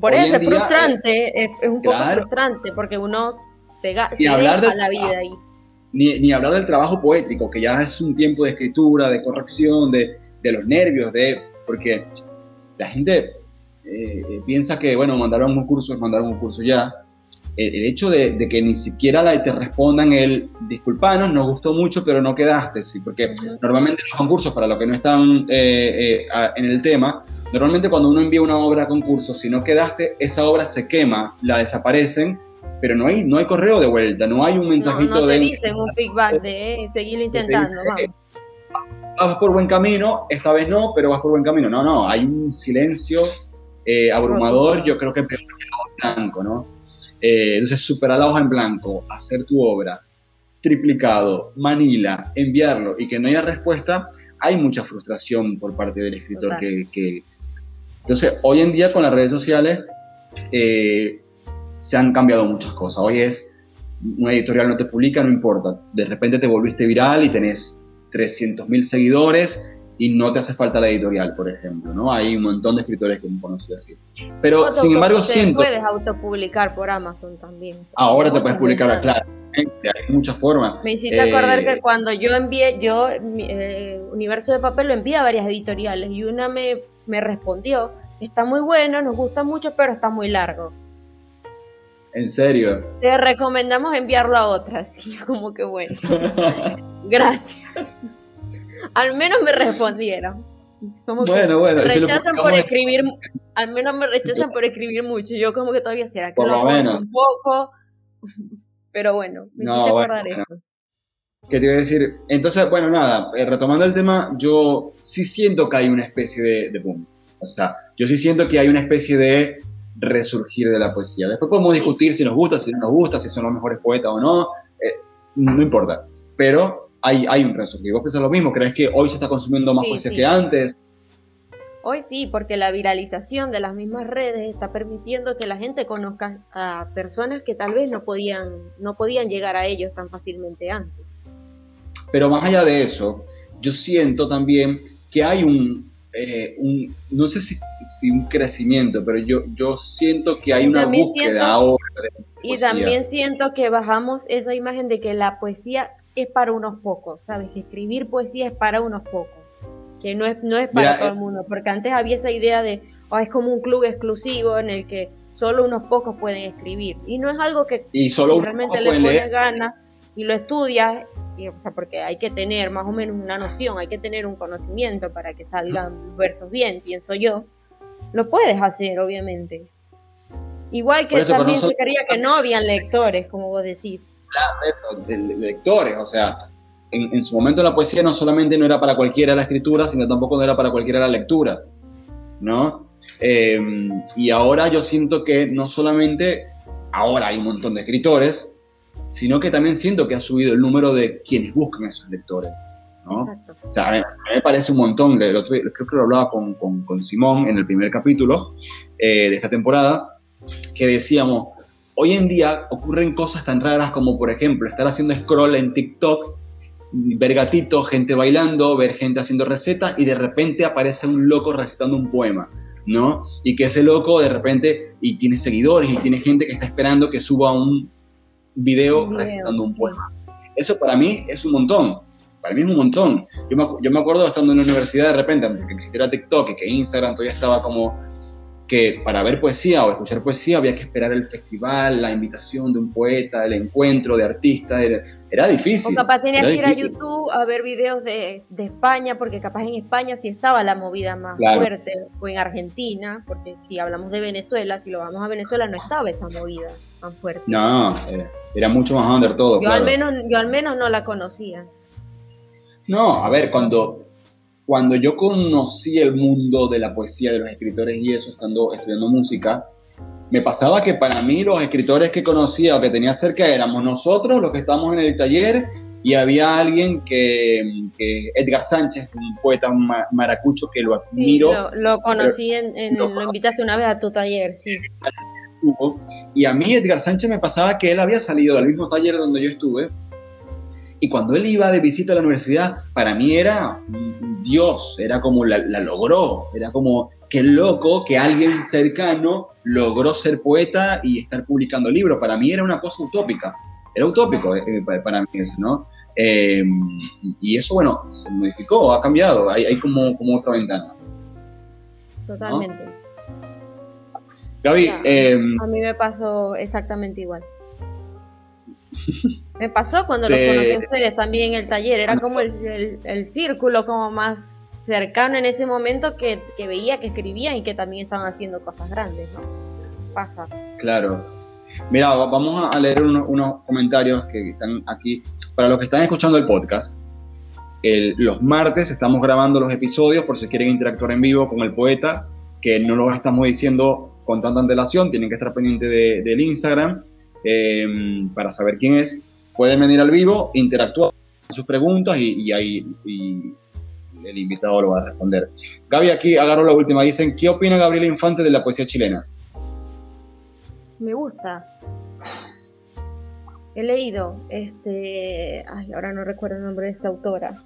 Por eso es frustrante, es, un poco frustrante porque uno se, gasta la vida ahí. Ni, ni, hablar del trabajo poético, que ya es un tiempo de escritura, de corrección, de, de los nervios, de porque la gente eh, piensa que, bueno, mandaron un curso es mandar un curso ya. El, hecho de, que ni siquiera la, te respondan el disculpanos, nos gustó mucho, pero no quedaste, sí, porque normalmente los concursos, para los que no están eh, eh, en el tema, normalmente cuando uno envía una obra a concurso, si no quedaste, esa obra se quema, la desaparecen, pero no hay, no hay correo de vuelta, no hay un mensajito no, no te de... dicen un feedback de seguir intentando, vas por buen camino, esta vez no, pero vas por buen camino. No, no, hay un silencio eh, abrumador, yo creo que peor que la hoja en blanco, ¿no? Eh, entonces, superar la hoja en blanco, hacer tu obra, triplicado, Manila, enviarlo y que no haya respuesta, hay mucha frustración por parte del escritor que, Entonces, hoy en día con las redes sociales eh, se han cambiado muchas cosas. Hoy es, una editorial no te publica, no importa. De repente te volviste viral y tenés 300.000 seguidores y no te hace falta la editorial, por ejemplo, ¿no? Hay un montón de escritores que hemos conocido así. Pero, sin embargo, siento... puedes autopublicar por Amazon también. Ahora te puedes publicar, claro. Hay muchas formas. Me hiciste acordar que eh, cuando yo envié, yo, eh, Universo de Papel lo envié a varias editoriales y una me, me respondió, está muy bueno, nos gusta mucho, pero está muy largo. ¿En serio? Te recomendamos enviarlo a otras. Y como que bueno. Gracias. Al menos me respondieron. bueno, bueno. rechazan por escribir, al menos me rechazan por escribir mucho. Yo como que todavía será que por lo, menos. un poco. Pero bueno, me no, acordar eso. ¿Qué te iba a decir? Entonces, bueno, nada, eh, retomando el tema, yo sí siento que hay una especie de, de boom. O sea, yo sí siento que hay una especie de resurgir de la poesía. Después podemos discutir si nos gusta, si no nos gusta, si son los mejores poetas o no, eh, no importa. Pero hay, hay un resurgir. ¿Vos pensás lo mismo? ¿Crees que hoy se está consumiendo más poesía que antes? Hoy sí, porque la viralización de las mismas redes está permitiendo que la gente conozca a personas que tal vez no podían, no podían llegar a ellos tan fácilmente antes. Pero más allá de eso, yo siento también que hay un, eh, un, no sé si, si, un crecimiento, pero yo, yo siento que hay una búsqueda ahora. Y también siento que bajamos esa imagen de que la poesía es para unos pocos, ¿sabes? Que escribir poesía es para unos pocos, que no es, no es para todo el eh, mundo, porque antes había esa idea de, oh, es como un club exclusivo en el que solo unos pocos pueden escribir, y no es algo que y solo realmente le pones ganas y lo estudias, o sea, porque hay que tener más o menos una noción, hay que tener un conocimiento para que salgan versos bien, pienso yo. Lo puedes hacer, obviamente. Igual que también se creía que no habían lectores, como vos decís. Claro, eso, de lectores, o sea, en, su momento la poesía no solamente no era para cualquiera la escritura, sino tampoco no era para cualquiera la lectura, ¿no? Em, y ahora yo siento que no solamente ahora hay un montón de escritores, sino que también siento que ha subido el número de quienes buscan a esos lectores. ¿no? O sea, a mí, me parece un montón, creo que lo hablaba con, con, Simón en el primer capítulo eh, de esta temporada, que decíamos, hoy en día ocurren cosas tan raras como, por ejemplo, estar haciendo scroll en TikTok, ver gatitos, gente bailando, ver gente haciendo recetas y de repente aparece un loco recitando un poema. ¿no? Y que ese loco de repente y tiene seguidores y tiene gente que está esperando que suba un, video, recitando un poema. Eso para mí es un montón. Para mí es un montón. Yo me, yo me acuerdo estando en la universidad de repente, antes que existiera TikTok y que Instagram todavía estaba como que para ver poesía o escuchar poesía había que esperar el festival, la invitación de un poeta, el encuentro de artistas, era, difícil. O capaz tenías que ir a YouTube a ver videos de, de, España, porque capaz en España sí estaba la movida más fuerte, o en Argentina, porque si hablamos de Venezuela, si lo vamos a Venezuela, no estaba esa movida tan fuerte. No, era, mucho más under todo. Yo, al menos, yo al menos no la conocía. No, a ver, cuando cuando yo conocí el mundo de la poesía, de los escritores y eso, estando estudiando música, me pasaba que para mí los escritores que conocía o que tenía cerca éramos nosotros, los que estábamos en el taller, y había alguien que, Edgar Sánchez, un poeta maracucho que lo admiro. Sí, lo, conocí, en, lo, invitaste una vez a tu taller, sí. Y a mí Edgar Sánchez me pasaba que él había salido del mismo taller donde yo estuve, y cuando él iba de visita a la universidad, para mí era Dios, era como la, la logró, era como qué loco que alguien cercano logró ser poeta y estar publicando libros. Para mí era una cosa utópica. Era utópico eh, eh, para mí eso, ¿no? Eh, y, eso, bueno, se modificó, ha cambiado, hay, hay como, como otra ventana. Totalmente. Gaby, a mí me pasó exactamente igual. Me pasó cuando los conocí a ustedes también en el taller, era como el, el círculo como más cercano en ese momento que, veía que escribían y que también estaban haciendo cosas grandes, ¿no? Pasa. Claro. Mira, vamos a leer unos, comentarios que están aquí. Para los que están escuchando el podcast, los martes estamos grabando los episodios por si quieren interactuar en vivo con el poeta, que no lo estamos diciendo con tanta antelación, tienen que estar pendientes del Instagram em, para saber quién es. Pueden venir al vivo, interactuar sus preguntas y, y ahí el invitado lo va a responder. Gaby, aquí agarro la última. Dicen, ¿qué opina Gabriela Infante de la poesía chilena? Me gusta. He leído, este, ay, ahora no recuerdo el nombre de esta autora,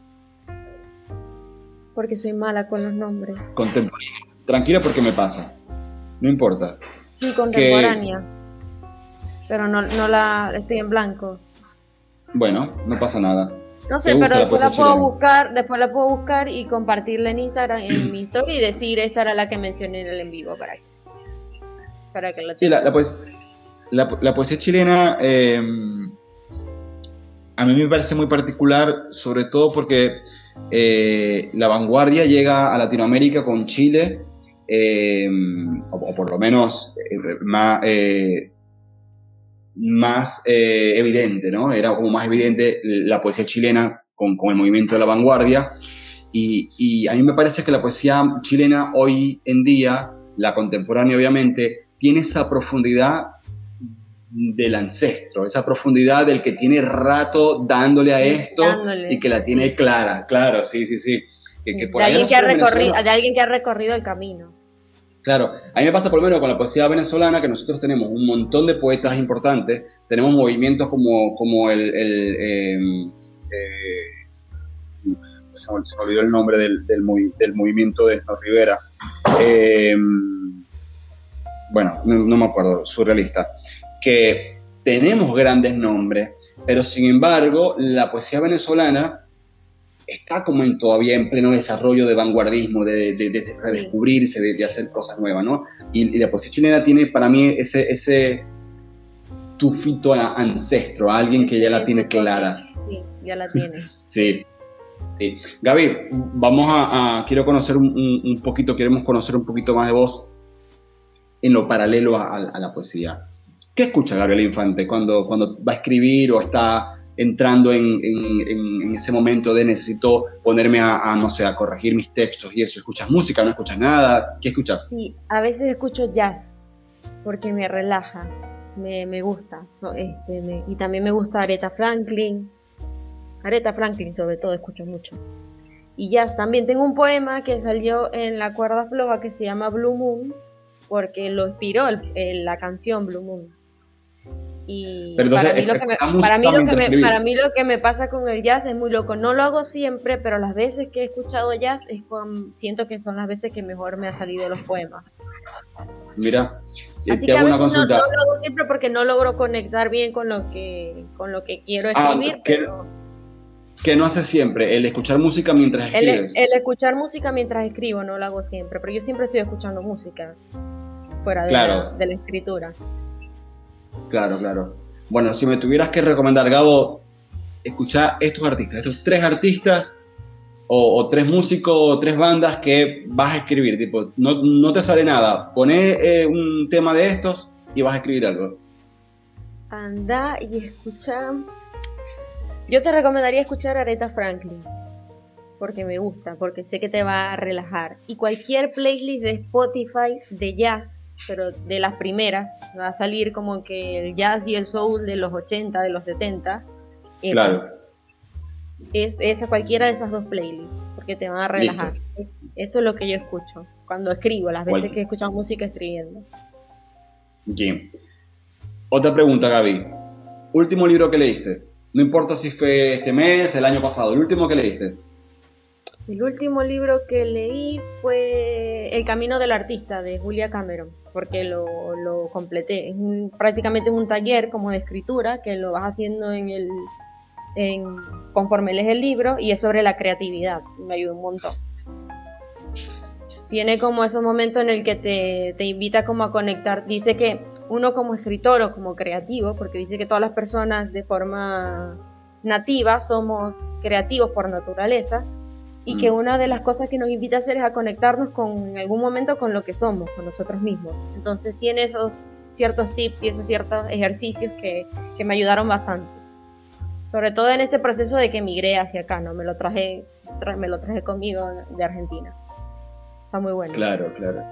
porque soy mala con los nombres. Contemporánea. Tranquila porque me pasa. No importa. Sí, contemporánea. Pero no, no la estoy en blanco. Bueno, no pasa nada. No sé, pero después la puedo buscar, después la puedo buscar y compartirla en Instagram, en mi historia y decir esta era la que mencioné en el en vivo para que, para que Sí, la, la, poesía chilena em, a mí me parece muy particular, sobre todo porque eh, la vanguardia llega a Latinoamérica con Chile, em, o, por lo menos eh, más, eh, más eh, evidente, ¿no? Era como más evidente la poesía chilena con, con el movimiento de la vanguardia. Y, y, a mí me parece que la poesía chilena hoy en día, la contemporánea obviamente, tiene esa profundidad del ancestro, esa profundidad del que tiene rato dándole a esto y que la tiene clara, claro, sí, sí, sí. Que, de, alguien que ha recorrido, de alguien que ha recorrido el camino. Claro, a mí me pasa por lo menos con la poesía venezolana que nosotros tenemos un montón de poetas importantes, tenemos movimientos como, como el... Em, eh, se, me, olvidó el nombre del, del, movimiento de Esno Rivera. Em, bueno, no, me acuerdo, surrealista. Que tenemos grandes nombres, pero sin embargo la poesía venezolana está como en, todavía en pleno desarrollo de vanguardismo, de, redescubrirse, de, hacer cosas nuevas, ¿no? Y, la poesía chilena tiene para mí ese, ese tufito ancestro, alguien que ya la tiene clara. Sí, ya la tiene. sí. Gaby, vamos a, quiero conocer un, poquito, queremos conocer un poquito más de vos en lo paralelo a, la poesía. ¿Qué escucha Gabriel Infante cuando, cuando va a escribir o está entrando en, ese momento de necesito ponerme a, no sé, a corregir mis textos y eso. ¿Escuchas música? ¿No escuchas nada? ¿Qué escuchas? Sí, a veces escucho jazz porque me relaja, me, gusta. este, y también me gusta Aretha Franklin. Aretha Franklin sobre todo escucho mucho. Y jazz también. Tengo un poema que salió en la cuerda floja que se llama Blue Moon porque lo inspiró la canción Blue Moon. Y para, mí lo que me, pasa con el jazz es muy loco. No lo hago siempre, pero las veces que he escuchado jazz es siento que son las veces que mejor me ha salido los poemas. Mira, eh, Así que a veces no, lo hago siempre porque no logro conectar bien con lo que, con lo que quiero ah, escribir. que, no hace siempre? El escuchar música mientras escribes. El, escuchar música mientras escribo no lo hago siempre, pero yo siempre estoy escuchando música fuera de, de la escritura. Claro, claro. Bueno, si me tuvieras que recomendar, Gabo, escuchar estos artistas, estos tres artistas o, tres músicos o tres bandas que vas a escribir, tipo, no, te sale nada, poné eh, un tema de estos y vas a escribir algo. Anda y escucha. Yo te recomendaría escuchar Aretha Franklin, porque me gusta, porque sé que te va a relajar. Y cualquier playlist de Spotify de jazz, pero de las primeras, va a salir como que el jazz y el soul de los 80, de los 70. Claro. Es, esa cualquiera de esas dos playlists, porque te van a relajar. Eso es lo que yo escucho cuando escribo, las veces que he escuchado música escribiendo. Bien. Otra pregunta, Gaby. Último libro que leíste. No importa si fue este mes, el año pasado, el último que leíste. El último libro que leí fue El Camino del Artista de Julia Cameron, porque lo, lo completé. Es prácticamente un taller como de escritura que lo vas haciendo en el, conforme lees el libro y es sobre la creatividad. Me ayuda un montón. Tiene como esos momentos en el que te, te invita como a conectar. Dice que uno como escritor o como creativo, porque dice que todas las personas de forma nativa somos creativos por naturaleza, y que mm. una de las cosas que nos invita a hacer es a conectarnos con en algún momento con lo que somos, con nosotros mismos. Entonces tiene esos ciertos tips y esos ciertos ejercicios que, que me ayudaron bastante. Sobre todo en este proceso de que emigré hacia acá, ¿no? Me lo traje, me lo traje conmigo de Argentina. Está muy bueno. Claro, claro.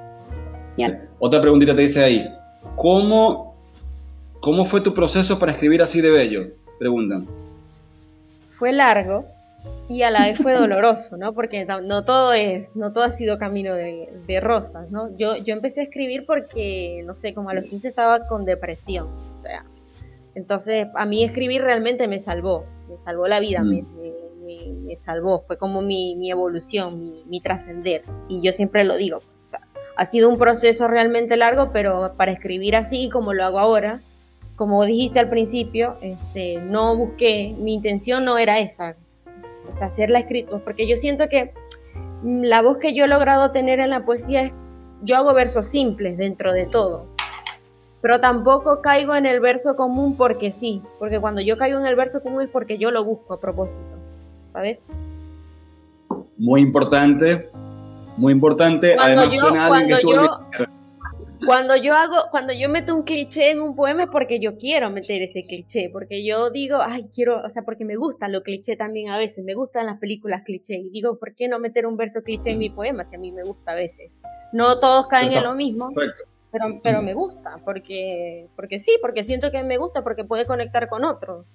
Otra preguntita te dice ahí. ¿Cómo, ¿Cómo fue tu proceso para escribir así de bello? Preguntan. Fue largo, y a la vez fue doloroso, ¿no? Porque no todo es, no todo ha sido camino de, rosas, ¿no? Yo, yo empecé a escribir porque, no sé, como a los 15 estaba con depresión, o sea, entonces a mí escribir realmente me salvó, me salvó la vida, me, mm. me, salvó, fue como mi, mi evolución, mi, mi trascender, y yo siempre lo digo, pues, o sea, ha sido un proceso realmente largo, pero para escribir así como lo hago ahora, como dijiste al principio, este, no busqué, mi intención no era esa, o sea, hacerla escrito, porque yo siento que la voz que yo he logrado tener en la poesía es, yo hago versos simples dentro de todo, pero tampoco caigo en el verso común porque sí, porque cuando yo caigo en el verso común es porque yo lo busco a propósito, ¿sabes? Muy importante, muy importante. Además, suena que cuando yo hago, cuando yo meto un cliché en un poema es porque yo quiero meter ese cliché, porque yo digo, ay, quiero, o sea, porque me gusta lo cliché también a veces, me gustan las películas cliché, y digo, ¿por qué no meter un verso cliché en mi poema si a mí me gusta a veces? No todos caen en lo mismo, pero, pero me gusta, porque, porque sí, porque siento que me gusta, porque puede conectar con otros.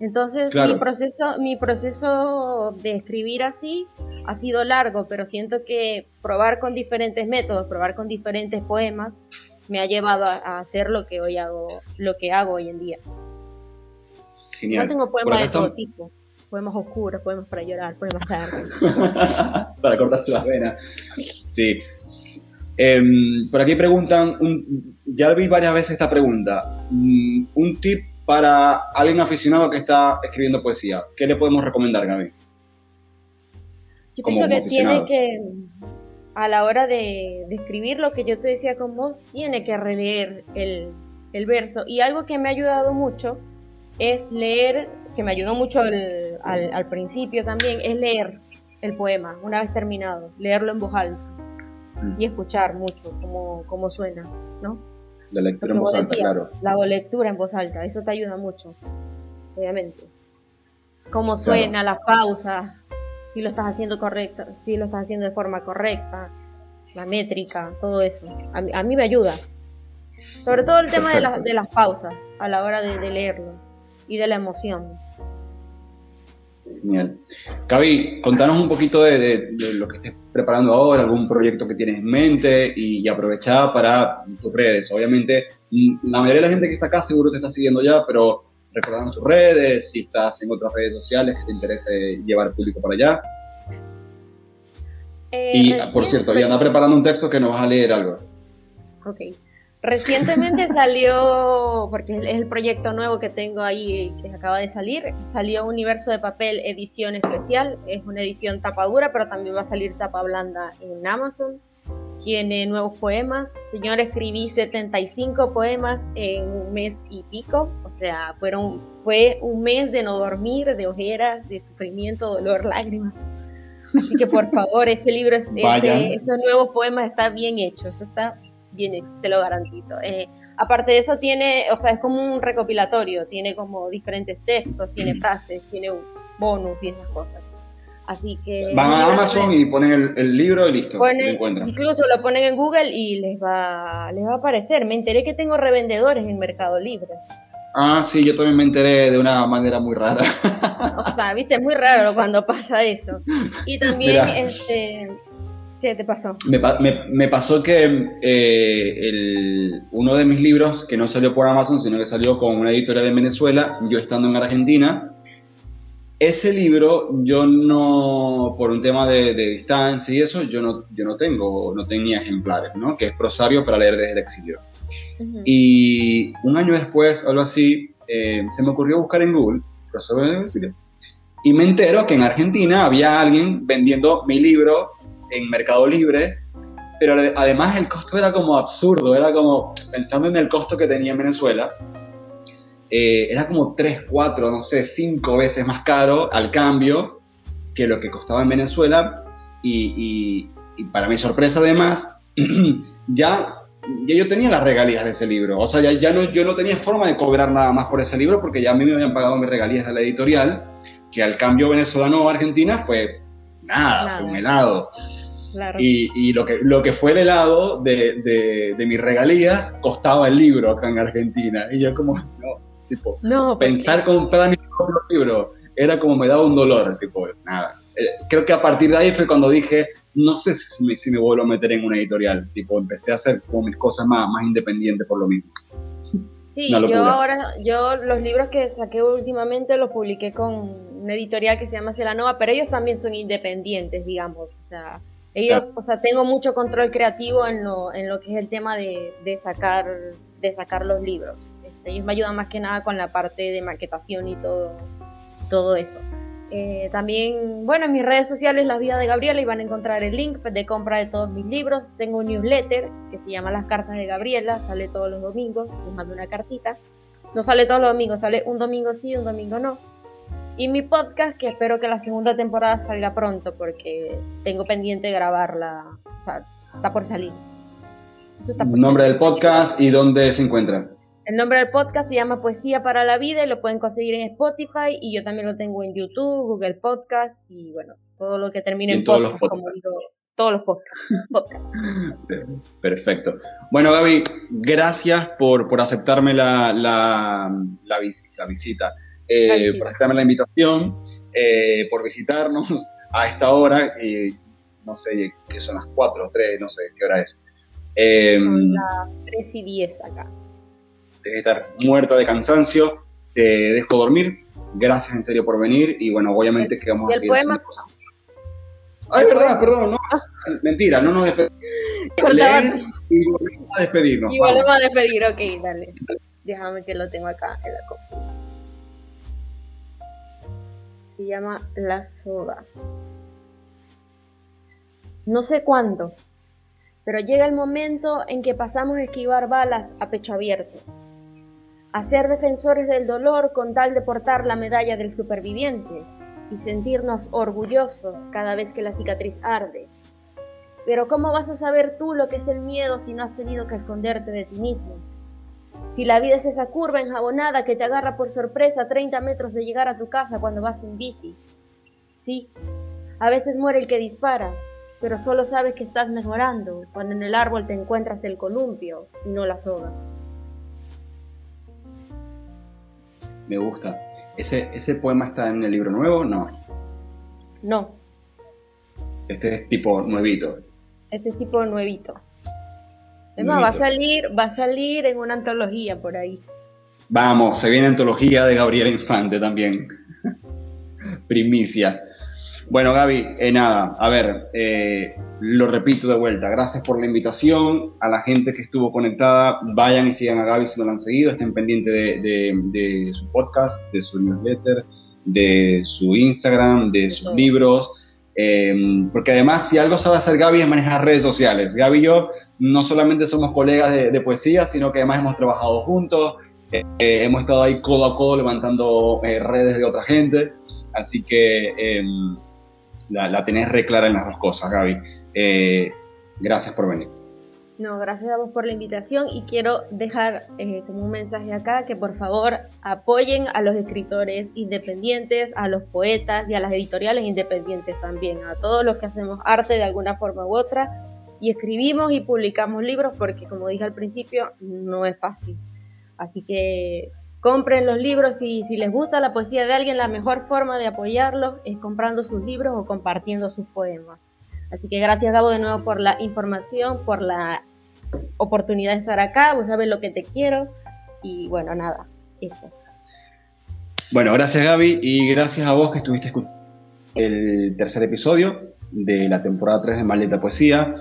Entonces, mi, proceso, mi proceso de escribir así ha sido largo, pero siento que probar con diferentes métodos, probar con diferentes poemas, me ha llevado a, hacer lo que hoy hago, lo que hago hoy en día. Genial. Yo tengo poemas de todo tipo. Poemas oscuros, poemas para llorar, poemas largos. para cortarse las venas. Sí. Em, por aquí preguntan, ya vi varias veces esta pregunta. Mm, un tip para alguien aficionado que está escribiendo poesía? ¿Qué le podemos recomendar, Gaby? Yo pienso que tiene que, a la hora de, escribir lo que yo te decía con vos, tiene que releer el, verso. Y algo que me ha ayudado mucho es leer, que me ayudó mucho al, principio también, es leer el poema una vez terminado, leerlo en voz alta mm. y escuchar mucho cómo, cómo suena, ¿no? La lectura en voz alta, claro. La lectura en voz alta, eso te ayuda mucho, obviamente. Cómo suena, las pausas, si lo estás haciendo correcto, si lo estás haciendo de forma correcta, la métrica, todo eso. A mí, me ayuda. Sobre todo el tema de, de, las pausas a la hora de, leerlo y de la emoción. Genial. Gaby, contanos un poquito de, lo que estés preparando ahora, algún proyecto que tienes en mente y, aprovechar para tus redes. Obviamente, la mayoría de la gente que está acá seguro te está siguiendo ya, pero recordando tus redes, si estás en otras redes sociales que te interese llevar público para allá. Eh, y, por cierto, ya anda preparando un texto que nos vas a leer algo. Ok. Recientemente salió, porque es el proyecto nuevo que tengo ahí que acaba de salir, salió Universo de Papel edición especial, es una edición tapa dura, pero también va a salir tapa blanda en Amazon. Tiene nuevos poemas, señor, escribí 75 poemas en un mes y pico, o sea, fueron, fue un mes de no dormir, de ojeras, de sufrimiento, dolor, lágrimas. Así que por favor, ese libro, ese, esos nuevos poemas está bien hecho, eso está bien hecho, se lo garantizo. Eh, aparte de eso tiene, o sea, es como un recopilatorio, tiene como diferentes textos, tiene frases, tiene un bonus y esas cosas. Así que... Van a Amazon y ponen el, libro y listo. incluso lo ponen en Google y les va, les va a aparecer. Me enteré que tengo revendedores en Mercado Libre. Ah, sí, yo también me enteré de una manera muy rara. O sea, viste, es muy raro cuando pasa eso. Y también, este, ¿qué te pasó? Me, pasó que eh, uno de mis libros, que no salió por Amazon, sino que salió con una editorial de Venezuela, yo estando en Argentina, ese libro yo no, por un tema de, distancia y eso, yo no, yo no tengo, no tenía ejemplares, ¿no? Que es Prosario para leer desde el exilio. Y un año después, algo así, eh, se me ocurrió buscar en Google Prosario desde el exilio. Y me entero que en Argentina había alguien vendiendo mi libro en Mercado Libre, pero además el costo era como absurdo, era como, pensando en el costo que tenía en Venezuela, eh, era como 3, 4, no sé, 5 veces más caro al cambio que lo que costaba en Venezuela. Y, para mi sorpresa, además, ya, ya, yo tenía las regalías de ese libro. O sea, ya, ya, no, yo no tenía forma de cobrar nada más por ese libro porque ya a mí me habían pagado mis regalías de la editorial, que al cambio venezolano a Argentina fue nada, fue un helado. Y, y, lo, que, lo que fue el helado de, de, de, mis regalías costaba el libro acá en Argentina. Y yo como, no, Tipo, no, pensar comprar mi propio libro era como me daba un dolor, tipo, nada. Eh, creo que a partir de ahí fue cuando dije, no sé si me, si me vuelvo a meter en una editorial. Tipo, empecé a hacer como mis cosas más, más independientes por lo mismo. Sí, yo ahora, yo los libros que saqué últimamente los publiqué con una editorial que se llama Celanova, pero ellos también son independientes, digamos. O sea, ellos, o sea, tengo mucho control creativo en lo, en lo que es el tema de, de sacar, de sacar los libros. Ellos me ayudan más que nada con la parte de maquetación y todo, todo eso. Eh, también, bueno, en mis redes sociales, La Vida de Gabriela, y van a encontrar el link de compra de todos mis libros. Tengo un newsletter que se llama Las Cartas de Gabriela, sale todos los domingos, les mando una cartita. No sale todos los domingos, sale un domingo sí, un domingo no. Y mi podcast, que espero que la segunda temporada salga pronto, porque tengo pendiente grabarla, o sea, está por salir. Nombre del podcast y dónde se encuentra. El nombre del podcast se llama Poesía para la Vida y lo pueden conseguir en Spotify y yo también lo tengo en YouTube, Google Podcast y bueno, todo lo que termine en, podcast, como digo, todos los podcasts. Perfecto. Bueno, Gaby, gracias por, por aceptarme la, la, la, visita, eh, por aceptarme la invitación, eh, por visitarnos a esta hora, y no sé, que son las 4 o 3, no sé qué hora es. son las 3 y 10 acá de estar muerta de cansancio, te dejo dormir. Gracias en serio por venir y bueno, obviamente que vamos a seguir haciendo cosas. Ay, verdad, perdón, no. Mentira, no nos despedimos. y volvemos a despedirnos. Y volvemos a despedir, ok, dale. Déjame que lo tengo acá en la copa. Se llama La Soda. No sé cuándo, pero llega el momento en que pasamos a esquivar balas a pecho abierto a ser defensores del dolor con tal de portar la medalla del superviviente y sentirnos orgullosos cada vez que la cicatriz arde. Pero ¿cómo vas a saber tú lo que es el miedo si no has tenido que esconderte de ti mismo? Si la vida es esa curva enjabonada que te agarra por sorpresa a 30 metros de llegar a tu casa cuando vas en bici. Sí, a veces muere el que dispara, pero solo sabes que estás mejorando cuando en el árbol te encuentras el columpio y no la soga. me gusta. ¿Ese, ¿Ese poema está en el libro nuevo? No. No. Este es tipo nuevito. Este es tipo nuevito. Es va a salir, va a salir en una antología por ahí. Vamos, se viene antología de Gabriela Infante también. Primicia. Bueno, Gaby, eh, nada, a ver, eh, lo repito de vuelta, gracias por la invitación, a la gente que estuvo conectada, vayan y sigan a Gaby si no lo han seguido, estén pendientes de, su podcast, de su newsletter, de su Instagram, de sus libros, eh, porque además si algo sabe hacer Gaby es manejar redes sociales. Gaby y yo no solamente somos colegas de, poesía, sino que además hemos trabajado juntos, hemos estado ahí codo a codo levantando redes de otra gente, así que em, la, tenés re clara en las dos cosas, Gaby. Eh, gracias por venir. No, gracias a vos por la invitación y quiero dejar eh, como un mensaje acá que por favor apoyen a los escritores independientes, a los poetas y a las editoriales independientes también, a todos los que hacemos arte de alguna forma u otra y escribimos y publicamos libros porque como dije al principio no es fácil. Así que compren los libros y si les gusta la poesía de alguien, la mejor forma de apoyarlos es comprando sus libros o compartiendo sus poemas. Así que gracias Gabo de nuevo por la información, por la oportunidad de estar acá, vos sabes lo que te quiero y bueno, nada, eso. Bueno, gracias Gaby y gracias a vos que estuviste escuchando el tercer episodio de la temporada 3 de Maldita Poesía.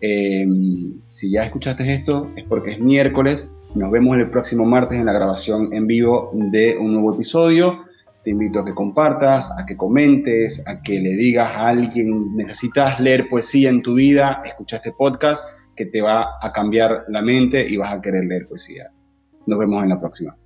Em, si ya escuchaste esto es porque es miércoles. Nos vemos el próximo martes en la grabación en vivo de un nuevo episodio. Te invito a que compartas, a que comentes, a que le digas a alguien, necesitas leer poesía en tu vida, escucha este podcast que te va a cambiar la mente y vas a querer leer poesía. Nos vemos en la próxima.